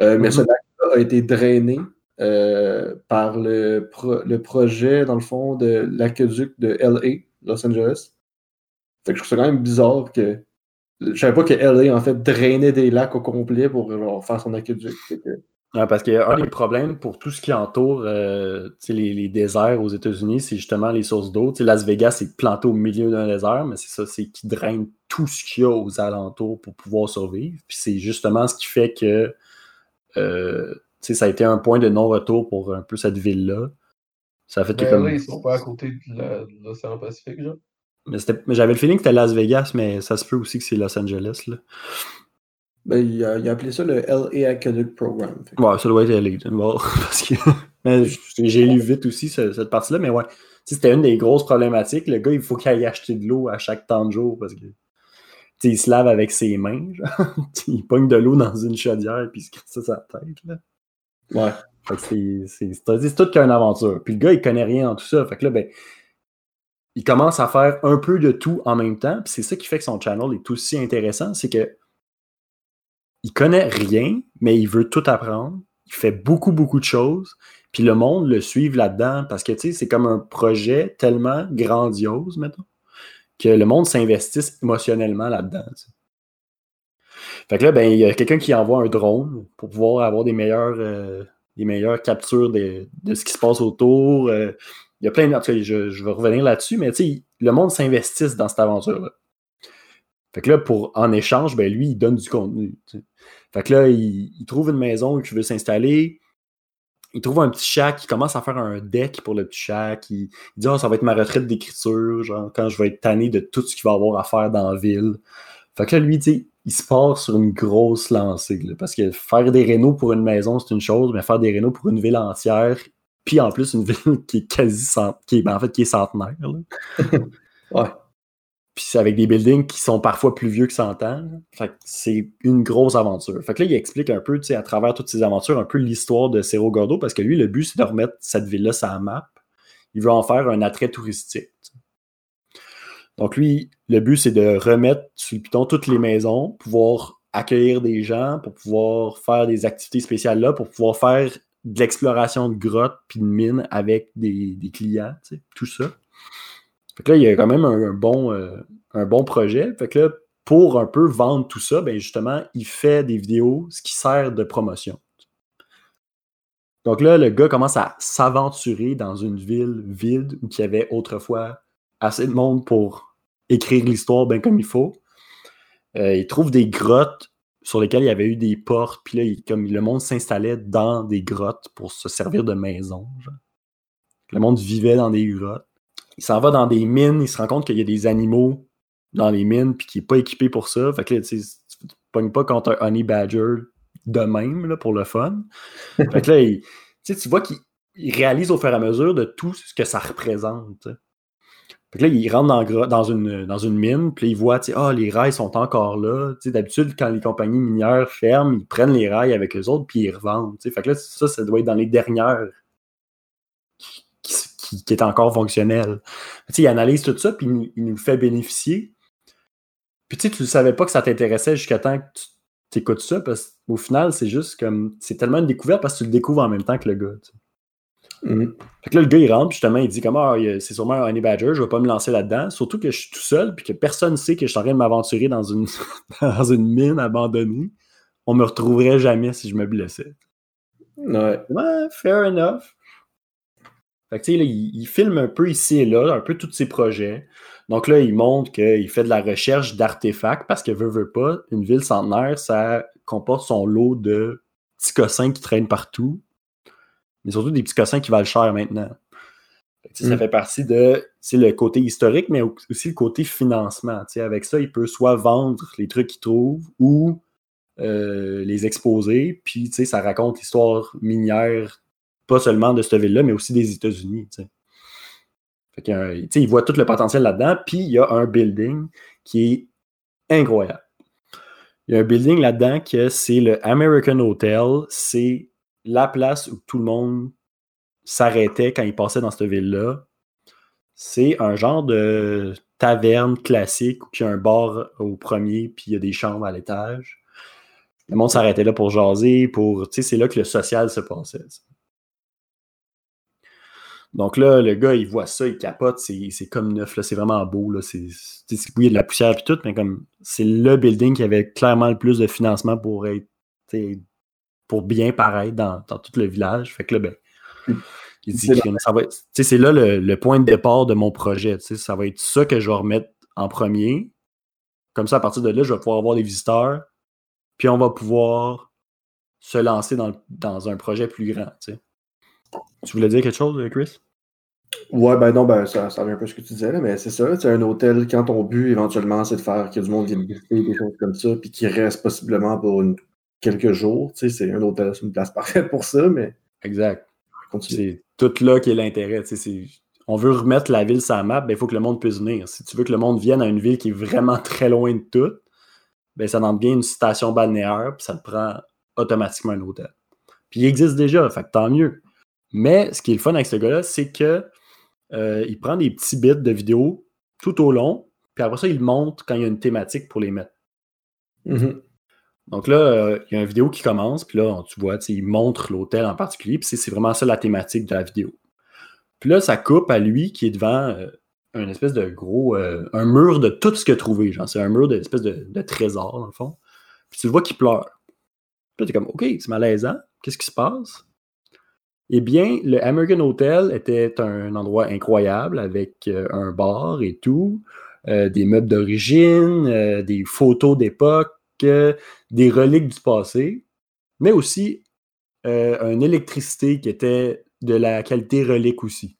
Mais ce Mhm. lac-là a été drainé euh, par le, le projet, dans le fond, de l'aqueduc de LA, Los Angeles. Fait que je trouve ça quand même bizarre que. Je savais pas que LA, en fait, drainait des lacs au complet pour faire son aqueduc. Fait que- parce qu'un des problèmes pour tout ce qui entoure euh, les, déserts aux États-Unis, c'est justement les sources d'eau. Las Vegas est planté au milieu d'un désert, mais c'est ça, c'est qui draine tout ce qu'il y a aux alentours pour pouvoir survivre. Puis c'est justement ce qui fait que euh, sais, ça a été un point de non-retour pour un peu cette ville-là. Ça a fait Ben comme. là, ils sont pas à côté de l'océan Pacifique, genre. Mais, c'était- mais j'avais le feeling que c'était Las Vegas, mais ça se peut aussi que c'est Los Angeles. Là. Ben, il, a, il a appelé ça le LA Aqueduct Program. Fait Ouais, ça doit être LA. Bon, *laughs* parce que j'ai lu vite aussi ce- cette partie-là, mais ouais. C'était une des grosses problématiques. Le gars, il faut qu'il aille acheter de l'eau à chaque temps de jour parce que tu sais, il se lave avec ses mains. Genre. *laughs* il pogne de l'eau dans une chaudière puis il se crisse ça sur la tête. Là. Ouais. C'est- tout qu'une aventure. Puis le gars, il connaît rien en tout ça. Fait que là, ben, il commence à faire un peu de tout en même temps. Puis c'est ça qui fait que son channel est aussi intéressant. C'est que il connaît rien, mais il veut tout apprendre. Il fait beaucoup, beaucoup de choses. Puis le monde le suit là-dedans parce que, tu sais, c'est comme un projet tellement grandiose, mettons, que le monde s'investisse émotionnellement là-dedans. Fait que là, ben, il y a quelqu'un qui envoie un drone pour pouvoir avoir des meilleures, euh, des meilleures captures de, de ce qui se passe autour. euh. il y a plein de. Je, vais revenir là-dessus, mais le monde s'investisse dans cette aventure-là. Fait que là, pour, en échange, ben, lui, il donne du contenu. Fait que là, il, trouve une maison qui veut s'installer. Il trouve un petit shack, il commence à faire un deck pour le petit shack. Il, dit Ah, ça va être ma retraite d'écriture, genre quand je vais être tanné de tout ce qu'il va avoir à faire dans la ville. Fait que là, lui, tu il se part sur une grosse lancée. là, parce que faire des rénaux pour une maison, c'est une chose, mais faire des rénaux pour une ville entière, puis en plus une *laughs* ville qui est quasi cent- qui est, ben, en fait, qui est centenaire. *laughs* Ouais. Puis c'est avec des buildings qui sont parfois plus vieux que 100 ans. Fait que c'est une grosse aventure. Fait que là, il explique un peu, tu sais, à travers toutes ces aventures, un peu l'histoire de Cerro Gordo, parce que lui, le but, c'est de remettre cette ville-là sur la map. Il veut en faire un attrait touristique. Donc lui, le but, c'est de remettre sur le toutes les maisons, pouvoir accueillir des gens, pour pouvoir faire des activités spéciales là, pour pouvoir faire de l'exploration de grottes puis de mines avec des, clients, tout ça. Fait que là, il y a quand même un, un bon, euh, un bon projet. Fait que là, pour un peu vendre tout ça, ben justement, il fait des vidéos, ce qui sert de promotion. Donc là, le gars commence à s'aventurer dans une ville vide où il y avait autrefois assez de monde pour écrire l'histoire bien comme il faut. Euh, il trouve des grottes sur lesquelles il y avait eu des portes, puis là, il- comme le monde s'installait dans des grottes pour se servir de maison. genre. Le monde vivait dans des grottes. Il s'en va dans des mines, il se rend compte qu'il y a des animaux dans les mines, puis qu'il n'est pas équipé pour ça. Fait que là, tu pognes pas contre un honey badger de même, là, pour le fun. *laughs* fait que là, il- tu vois qu'il il réalise au fur et à mesure de tout ce que ça représente. Fait que là, il rentre dans, une, dans une mine, puis il voit, tu sais, ah, les rails sont encore là. Tu sais, D'habitude, quand les compagnies minières ferment, ils prennent les rails avec eux autres, puis ils revendent. tu. Fait que là, ça, ça doit être dans les dernières qui, qui- est encore fonctionnel. Tu sais, il analyse tout ça, puis il, nous- fait bénéficier. Puis tu sais, tu ne savais pas que ça t'intéressait jusqu'à temps que tu écoutes ça, parce qu'au final, c'est juste comme. C'est tellement une découverte parce que tu le découvres en même temps que le gars. Mhm. Fait que là, le gars, il rentre, justement, il dit comme Ah, c'est sûrement un honey badger, je vais pas me lancer là-dedans. Surtout que je suis tout seul, puis que personne ne sait que je suis en train de m'aventurer dans une, *laughs* dans une mine abandonnée. On me retrouverait jamais si je me blessais. Ouais. Ouais, fair enough. Fait que tu sais, là, il, il filme un peu ici et là, un peu tous ses projets. Donc là, il montre qu'il fait de la recherche d'artefacts parce que veut, veut pas, une ville centenaire, ça comporte son lot de petits cossins qui traînent partout. Mais surtout des petits cossins qui valent cher maintenant. Fait Ça Mm. fait partie de le côté historique, mais au- aussi le côté financement. Avec ça, il peut soit vendre les trucs qu'il trouve ou euh, les exposer. Puis, ça raconte l'histoire minière, pas seulement de cette ville-là, mais aussi des États-Unis. Fait sais, il voit tout le potentiel là-dedans. Puis, il y a un building qui est incroyable. Il y a un building là-dedans que c'est le American Hotel. C'est la place où tout le monde s'arrêtait quand il passait dans cette ville-là. C'est un genre de taverne classique où il y a un bar au premier, puis il y a des chambres à l'étage. Le monde s'arrêtait là pour jaser, pour. C'est là que le social se passait. Donc là, le gars, il voit ça, il capote, c'est comme neuf, c'est vraiment beau. Là, c'est, oui, il y a de la poussière et tout, mais comme c'est le building qui avait clairement le plus de financement pour être pour bien paraître dans, dans tout le village. Fait que là, ben, il dit C'est que ça va être- tu sais, c'est là le, le point de départ de mon projet. Ça va être ça que je vais remettre en premier. Comme ça, à partir de là, je vais pouvoir avoir des visiteurs. Puis on va pouvoir se lancer dans, dans un projet plus grand. Tu, voulais dire quelque chose, Chris? Ouais, ben non, ben ça, ça revient un peu à ce que tu disais, là, mais c'est ça, c'est un hôtel, quand ton but éventuellement, c'est de faire que du monde vienne visiter des choses comme ça, puis qui reste possiblement pour une, quelques jours, tu sais, c'est un hôtel, c'est une place parfaite pour ça, mais. Exact. C'est tout là qui est l'intérêt, tu sais, on veut remettre la ville sur la map, ben, il faut que le monde puisse venir. Si tu veux que le monde vienne à une ville qui est vraiment *laughs* très loin de tout, ben, ça demande bien une station balnéaire, puis ça te prend automatiquement un hôtel. Puis il existe déjà, fait que tant mieux. Mais ce qui est le fun avec ce gars-là, c'est que euh, il prend des petits bits de vidéo tout au long, puis après ça, il monte quand il y a une thématique pour les mettre. Mhm. Donc là, euh, il y a une vidéo qui commence, puis là, tu vois, il montre l'hôtel en particulier, puis c'est vraiment ça la thématique de la vidéo. Puis là, ça coupe à lui qui est devant euh, un espèce de gros. un mur de tout ce qu'il a trouvé. Genre, c'est un mur d'espèce de, trésor, dans le fond. Puis tu le vois qu'il pleure. Puis là, t'es comme, OK, c'est malaisant. Qu'est-ce qui se passe? Eh bien, le American Hotel était un endroit incroyable avec euh, un bar et tout, euh, des meubles d'origine, euh, des photos d'époque, des reliques du passé, mais aussi une électricité qui était de la qualité relique aussi.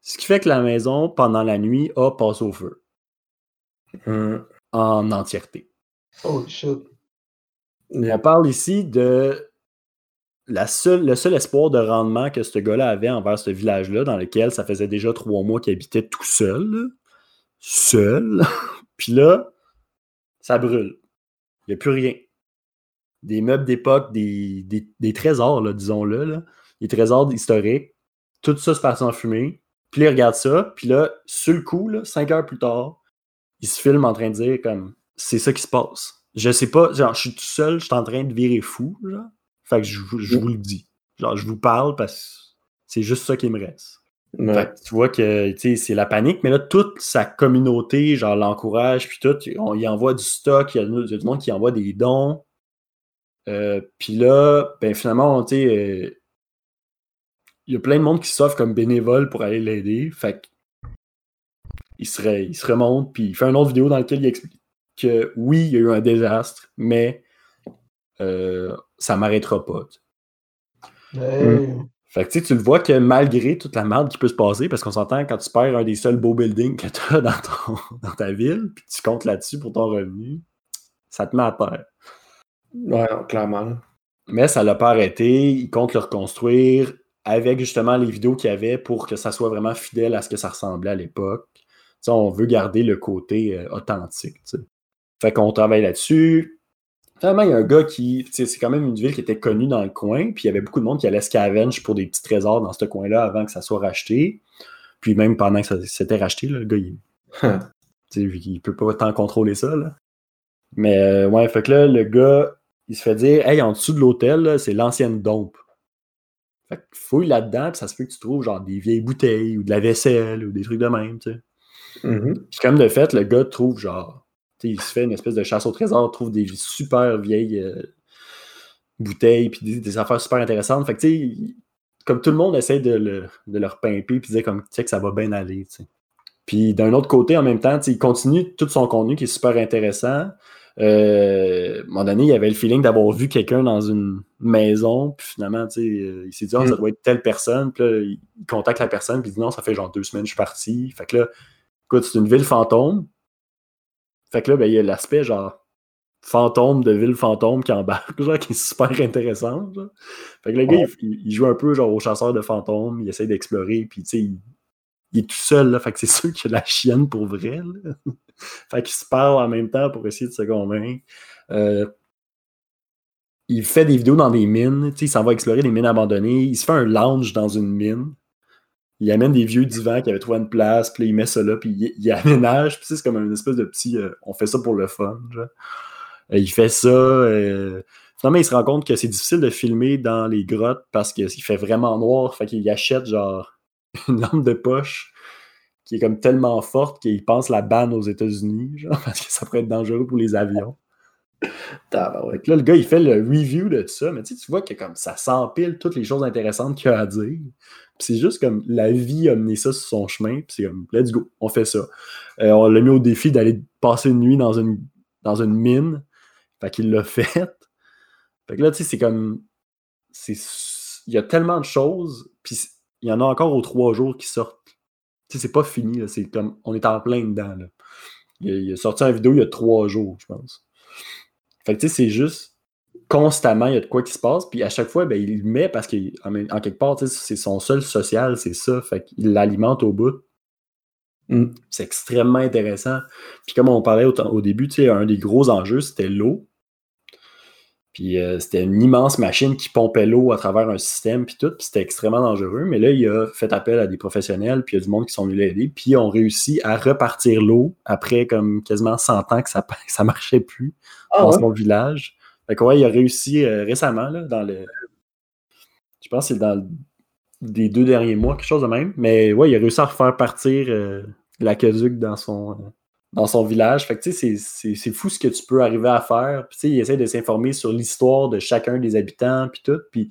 Ce qui fait que la maison, pendant la nuit, a passé au feu. Hum. En entièreté. Oh shit. On parle ici de la seule, le seul espoir de rendement que ce gars-là avait envers ce village-là, dans lequel ça faisait déjà trois mois qu'il habitait tout seul, seul, *laughs* puis là, ça brûle. Il n'y a plus rien. Des meubles d'époque, des, des, trésors, disons-le, là, des trésors historiques, tout ça se passe en fumée. Puis là, il regarde ça, puis là, sur le coup, là, cinq heures plus tard, il se filme en train de dire comme c'est ça qui se passe. Je sais pas, genre, je suis tout seul, je suis en train de virer fou, genre. Fait que je, vous le dis. Genre, je vous parle parce que c'est juste ça qui me reste. Fait que tu vois que c'est la panique, mais là, toute sa communauté, genre, l'encourage, puis tout, on y envoie du stock, il y, a du monde qui envoie des dons. Euh, puis là, ben finalement, tu sais, euh, il y a plein de monde qui s'offre comme bénévole pour aller l'aider. Fait il se, il se remonte, puis il fait une autre vidéo dans laquelle il explique que oui, il y a eu un désastre, mais euh, ça m'arrêtera pas. Fait que tu le vois que malgré toute la merde qui peut se passer, parce qu'on s'entend quand tu perds un des seuls beaux buildings que tu as dans, *laughs* dans ta ville, puis tu comptes là-dessus pour ton revenu, ça te met à terre. Ouais, clairement. Mais ça l'a pas arrêté. Il compte le reconstruire avec justement les vidéos qu'il y avait pour que ça soit vraiment fidèle à ce que ça ressemblait à l'époque. On veut garder le côté euh, authentique. Fait qu'on travaille là-dessus. Finalement, il y a un gars qui. C'est quand même une ville qui était connue dans le coin, puis il y avait beaucoup de monde qui allait scavenge pour des petits trésors dans ce coin-là avant que ça soit racheté. Puis même pendant que ça s'était racheté, le gars, il. *laughs* il peut pas tant contrôler ça. Là. Mais euh, ouais, fait que là, le gars, il se fait dire Hey, en dessous de l'hôtel, c'est l'ancienne dompe. Fait que fouille là-dedans, puis ça se fait que tu trouves genre des vieilles bouteilles ou de la vaisselle ou des trucs de même, tu sais. Mm-hmm. Puis comme de fait, le gars trouve genre il se fait une espèce de chasse au trésor, trouve des super vieilles euh, bouteilles, puis des, affaires super intéressantes. Fait que, comme tout le monde essaie de, le, de leur pimper, puis dire comme, que ça va bien aller, Puis d'un autre côté, en même temps, il continue tout son contenu qui est super intéressant. Euh, à un moment donné, il avait le feeling d'avoir vu quelqu'un dans une maison, puis finalement, euh, il s'est dit, oh, ça mm. doit être telle personne. Puis là, il contacte la personne, puis il dit, non, ça fait genre deux semaines que je suis parti. Fait que là, écoute, c'est une ville fantôme. Fait que là, ben, il y a l'aspect genre fantôme de ville fantôme qui embarque, *laughs* genre, qui est super intéressant. Fait que le gars, il, joue un peu genre au chasseur de fantômes, il essaie d'explorer, puis tu sais, il, est tout seul, là, fait que c'est *laughs* sûr qu'il a la chienne pour vrai. *laughs* fait qu'il se parle en même temps pour essayer de se convaincre. Euh, il fait des vidéos dans des mines, il s'en va explorer des mines abandonnées, il se fait un lounge dans une mine il amène des vieux divans qui avaient trouvé une place, puis il met ça là, puis il, aménage, puis c'est comme une espèce de petit. Euh, on fait ça pour le fun. Genre. Euh, il fait ça. Euh, finalement, il se rend compte que c'est difficile de filmer dans les grottes parce qu'il fait vraiment noir. Fait qu'il achète genre *laughs* une lampe de poche qui est comme tellement forte qu'il pense la banne aux États-Unis, *laughs* parce que ça pourrait être dangereux pour les avions. Là, le gars, il fait le review de ça, mais tu vois que comme ça s'empile toutes les choses intéressantes qu'il a à dire c'est juste comme la vie a mené ça sur son chemin. Puis c'est comme, let's go, on fait ça. Euh, on l'a mis au défi d'aller passer une nuit dans une, dans une mine. Fait qu'il l'a *laughs* fait. Fait que là, tu sais, c'est comme. Il y a tellement de choses, puis il y en a encore aux trois jours qui sortent. Tu sais, c'est pas fini. C'est comme. On est en plein dedans, là. Il, a sorti une vidéo il y a trois jours, je pense. Fait que tu sais, c'est juste constamment, il y a de quoi qui se passe, puis à chaque fois, ben, il le met parce qu'en quelque part, c'est son seul social, c'est ça. Fait qu'il l'alimente au bout. Mm. C'est extrêmement intéressant. Puis comme on parlait au, au début, un des gros enjeux, c'était l'eau. Puis euh, c'était une immense machine qui pompait l'eau à travers un système, puis tout, puis c'était extrêmement dangereux. Mais là, il a fait appel à des professionnels, puis il y a du monde qui sont venus l'aider, puis ils ont réussi à repartir l'eau après comme quasiment 100 ans que ça, *laughs* ça marchait plus ah dans son village. Fait que ouais, il a réussi euh, récemment, là, dans le. Je pense que c'est dans les deux derniers mois, quelque chose de même. Mais ouais, il a réussi à refaire partir euh, l'aqueduc dans son dans son village. Fait que, tu sais, c'est fou ce que tu peux arriver à faire. Puis, tu sais, il essaie de s'informer sur l'histoire de chacun des habitants, puis tout. Puis,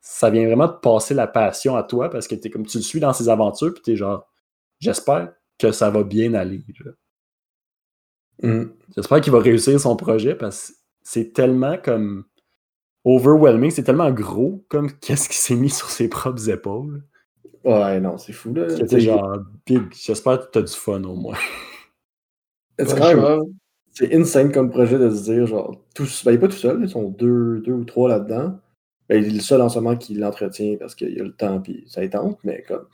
ça vient vraiment de passer la passion à toi parce que comme tu le suis dans ses aventures, puis es genre, j'espère que ça va bien aller. Mm. J'espère qu'il va réussir son projet parce que c'est tellement comme overwhelming, c'est tellement gros comme *laughs* qu'est-ce qui s'est mis sur ses propres épaules. Ouais, non, c'est fou là. genre, j'espère que tu as du fun au moins. *laughs* C'est insane comme projet de se dire, genre, tous, ben, il n'est pas tout seul, ils sont deux, deux ou trois là-dedans. Ben, il est le seul en ce moment qui l'entretient parce qu'il a le temps puis ça tente, mais comme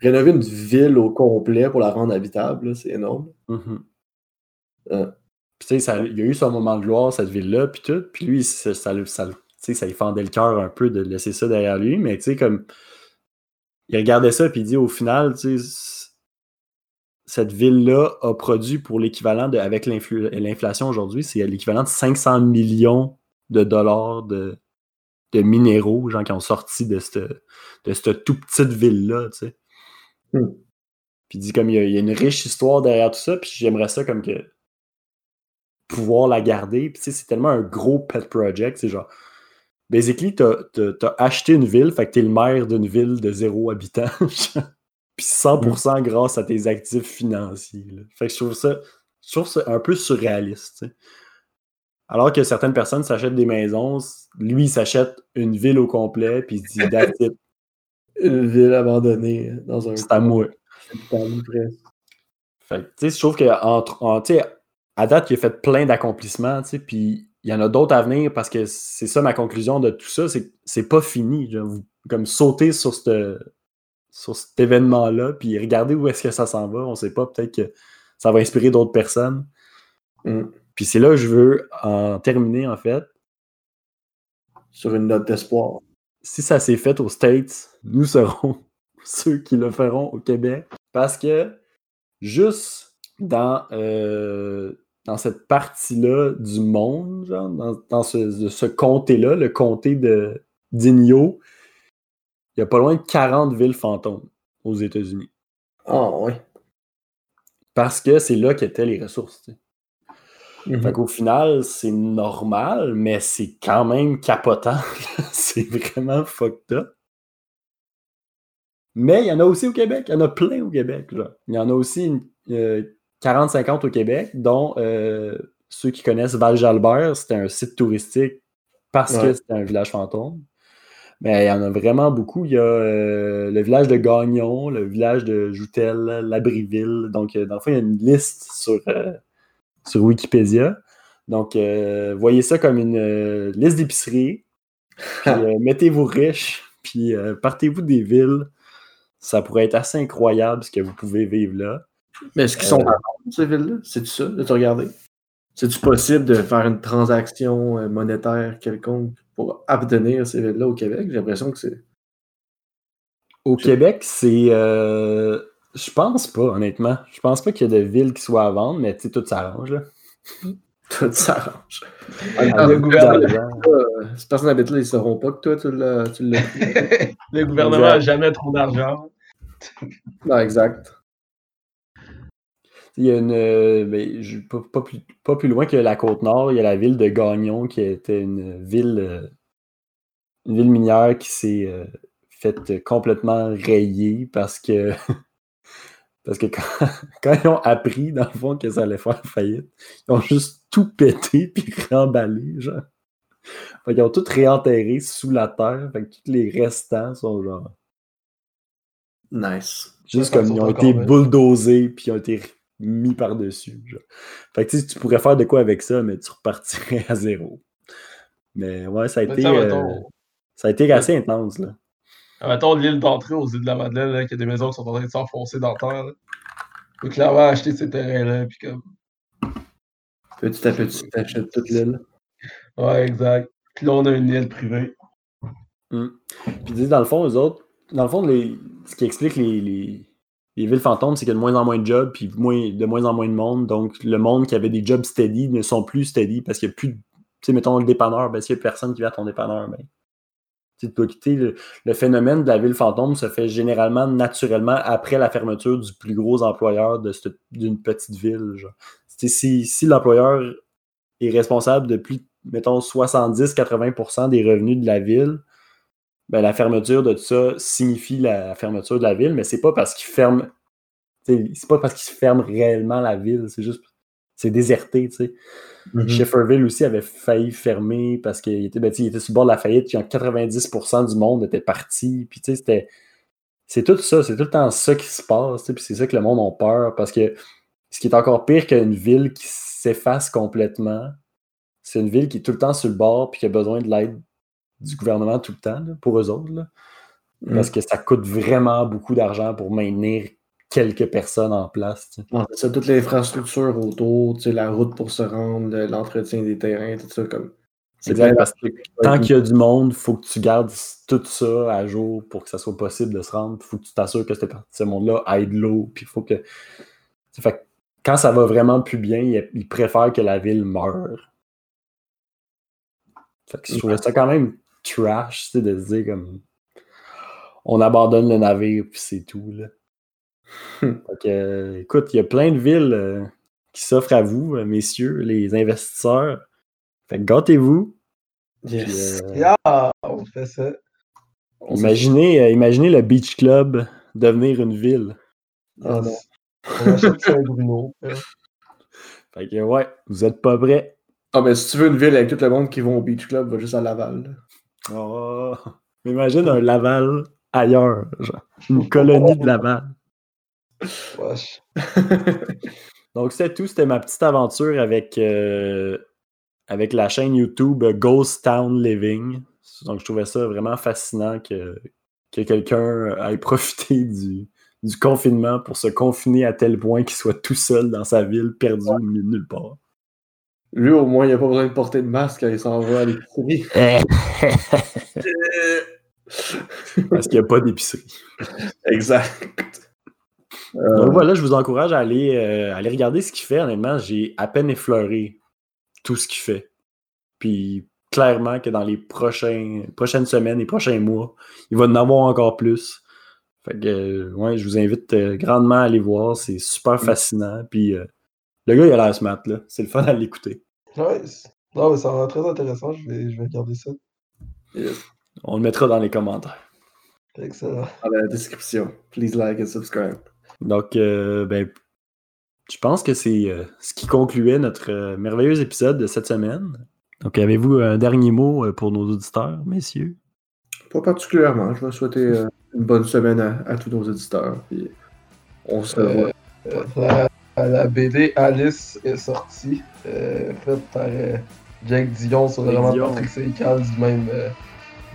rénover une ville au complet pour la rendre habitable, c'est énorme. Euh. tu sais, il y a eu son moment de gloire, cette ville-là, puis tout. Puis lui, ça, ça, ça, ça lui fendait le cœur un peu de laisser ça derrière lui, mais tu sais, comme. Il regardait ça, puis il dit au final, tu sais cette ville-là a produit pour l'équivalent de, avec l'inflation aujourd'hui, c'est l'équivalent de 500 millions de dollars de, minéraux, gens qui ont sorti de cette, de cette tout petite ville-là, tu sais. Hmm. Puis il dit comme il y, a, une riche histoire derrière tout ça, puis j'aimerais ça comme que pouvoir la garder. Puis tu sais, c'est tellement un gros pet project, c'est genre basically, t'as as, acheté une ville, fait que t'es le maire d'une ville de zéro habitant. *laughs* puis 100% grâce à tes actifs financiers. Fait que je trouve ça, je trouve ça un peu surréaliste. Alors que certaines personnes s'achètent des maisons, lui, il s'achète une ville au complet, puis il se dit That's *laughs* Une ville abandonnée dans un. C'est à moi. Fait que, je trouve qu'à à date, il a fait plein d'accomplissements, puis il y en a d'autres à venir parce que c'est ça ma conclusion de tout ça, c'est c'est pas fini. comme sauter sur cette sur cet événement-là, puis regarder où est-ce que ça s'en va. On ne sait pas, peut-être que ça va inspirer d'autres personnes. Mm. Puis c'est là que je veux en terminer, en fait. Sur une note d'espoir. Si ça s'est fait aux States, nous serons *laughs* ceux qui le feront au Québec. Parce que juste dans, euh, dans cette partie-là du monde, genre, dans, ce, ce comté-là, le comté de d'Igno, il y a pas loin de 40 villes fantômes aux États-Unis. Ah oui. Parce que c'est là qu'étaient les ressources. Mm-hmm. Fait qu'au final, c'est normal, mais c'est quand même capotant. *laughs* c'est vraiment fucked up. Mais il y en a aussi au Québec. Il y en a plein au Québec. Il y en a aussi 40-50 euh, au Québec, dont euh, ceux qui connaissent Val-Jalbert, c'était un site touristique parce que c'était un village fantôme. Mais il y en a vraiment beaucoup. Il y a euh, le village de Gagnon, le village de Joutel, Labriville. Donc, euh, dans le fond, il y a une liste sur, euh, sur Wikipédia. Donc, voyez ça comme une liste d'épiceries. *laughs* mettez-vous riches, puis partez-vous des villes. Ça pourrait être assez incroyable ce que vous pouvez vivre là. Mais est-ce qu'ils sont dans ces villes-là? C'est-tu ça, de te regarder? C'est-tu possible de faire une transaction monétaire quelconque? Pour obtenir ces villes-là au Québec? J'ai l'impression que c'est. Au Québec, c'est. Euh, je pense pas, honnêtement. Je pense pas qu'il y ait de villes qui soient à vendre, mais tu sais, tout s'arrange, là. tout s'arrange. Ah, le gouvernement. Euh, si personne n'habite là, ils ne sauront pas que toi, tu l'as. *laughs* le gouvernement n'a jamais trop d'argent. Non, exact. Il y a une. Euh, ben, pas, plus, pas, plus, loin que la côte nord, il y a la ville de Gagnon qui était une ville, euh, une ville minière qui s'est euh, faite complètement rayer parce que. *laughs* parce que *laughs* quand, ils ont appris, dans le fond, que ça allait faire faillite, ils ont juste tout pété *laughs* puis remballé, genre. Fait qu'ils ont tout réenterré sous la terre. Fait que tous les restants sont genre. Nice. Juste comme ils ils ont été bulldozés puis ils ont été mis par-dessus. Fait que tu sais, tu pourrais faire de quoi avec ça, mais tu repartirais à zéro. Mais ouais, ça a Mais été. euh, ça a été assez intense, là. mettons l'île d'entrée aux îles de la Madeleine, là, qu'il y a des maisons qui sont en train de s'enfoncer dans la terre. Là. Faut clairement acheter ces terrains-là. Puis comme... Petit à petit, t'achètes toute l'île. Ouais, exact. Puis là, on a une île privée. Puis tu sais, dans le fond, eux autres, dans le fond, les, ce qui explique les, les, les villes fantômes, c'est qu'il y a de moins en moins de jobs, puis moins, de moins en moins de monde. Donc, le monde qui avait des jobs steady ne sont plus steady parce qu'il n'y a plus de. Tu sais, mettons le dépanneur, ben, s'il n'y a personne qui va à ton dépanneur, ben? Tu peux quitter. Le, le phénomène de la ville fantôme se fait généralement, naturellement, après la fermeture du plus gros employeur d'une petite ville. genre. Si, si l'employeur est responsable de plus, mettons, 70-80% des revenus de la ville, ben, la fermeture de tout ça signifie la fermeture de la ville, mais c'est pas parce qu'ils ferment. C'est pas parce qu'ils ferment réellement la ville, c'est juste. C'est déserté, tu sais. Mhm. Shefferville aussi avait failli fermer parce qu'il était, ben, il était sur le bord de la faillite, puis 90% du monde était parti. Puis tu sais, c'était. C'est tout ça, c'est tout le temps ça qui se passe, tu sais, puis c'est ça que le monde a peur. Parce que ce qui est encore pire qu'une ville qui s'efface complètement, c'est une ville qui est tout le temps sur le bord puis qui a besoin de l'aide du gouvernement tout le temps, là, pour eux autres. là. Mm. Parce que ça coûte vraiment beaucoup d'argent pour maintenir quelques personnes en place. c'est toute l'infrastructure autour, la route pour se rendre, le- l'entretien des terrains, tout ça, comme. c'est plein parce que tant qu'il y a du monde, il faut que tu gardes tout ça à jour pour que ça soit possible de se rendre. Il faut que tu t'assures que ce monde-là ait de l'eau. Puis il faut que. Fait quand ça va vraiment plus bien, ils il préfèrent que la ville meure. Fait que je trouvais ça quand même trash, tu sais, de se dire comme. On abandonne le navire, puis c'est tout, là. fait que, euh, écoute, il y a plein de villes euh, qui s'offrent à vous, euh, messieurs, les investisseurs. Fait que gâtez-vous. Yes. Puis, euh, Yeah, on fait ça. Imaginez, euh, imaginez le Beach Club devenir une ville. Ah non. On achète Saint-Bruno. *laughs* Fait que ouais, vous êtes pas prêts. Ah, mais si tu veux une ville avec tout le monde qui vont au Beach Club, va juste à Laval. Oh. Imagine un Laval ailleurs, genre. Une colonie de Laval. Wesh. *laughs* Donc c'est tout, c'était ma petite aventure avec, euh, avec la chaîne YouTube Ghost Town Living. Donc je trouvais ça vraiment fascinant que, que quelqu'un aille profiter du, du confinement pour se confiner à tel point qu'il soit tout seul dans sa ville, perdu nulle part. Lui, au moins, il n'a pas besoin de porter de masque quand il s'en va à l'épicerie. *laughs* *laughs* Parce qu'il n'y a pas d'épicerie. exact. Donc voilà, je vous encourage à aller, euh, aller regarder ce qu'il fait. Honnêtement, j'ai à peine effleuré tout ce qu'il fait. Puis clairement que dans les prochains, prochaines semaines, les prochains mois, il va en avoir encore plus. Fait que, euh, ouais, je vous invite euh, grandement à aller voir. C'est super fascinant. Puis euh, le gars, il a l'air smart, là. C'est le fun à l'écouter. Nice. Non, mais ça va très intéressant. Je vais, je vais regarder ça. Yes. On le mettra dans les commentaires. Excellent. Dans la description. Please like and subscribe. Donc, euh, ben, je pense que c'est euh, ce qui concluait notre euh, merveilleux épisode de cette semaine. Donc, avez-vous un dernier mot euh, pour nos auditeurs, messieurs? Pas particulièrement. Je vais souhaiter euh, une bonne semaine à, à tous nos auditeurs. Puis on se revoit. La, BD Alice est sortie, euh, faite par euh, Jake Dion sur le roman de. Patrick Sécal du même, euh,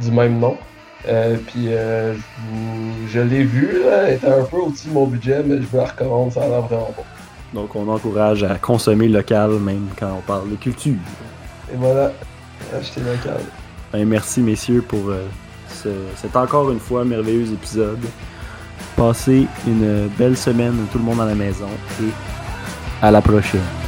du même nom. Puis je, vous- je l'ai vu, là, elle était un peu au-dessus de mon budget, mais je me la recommande, ça a l'air vraiment bon. Donc, on encourage à consommer local, même quand on parle de culture. Et voilà, achetez local. Ben, merci, messieurs, pour ce- cet encore une fois merveilleux épisode. Passez une belle semaine, tout le monde à la maison, et à la prochaine.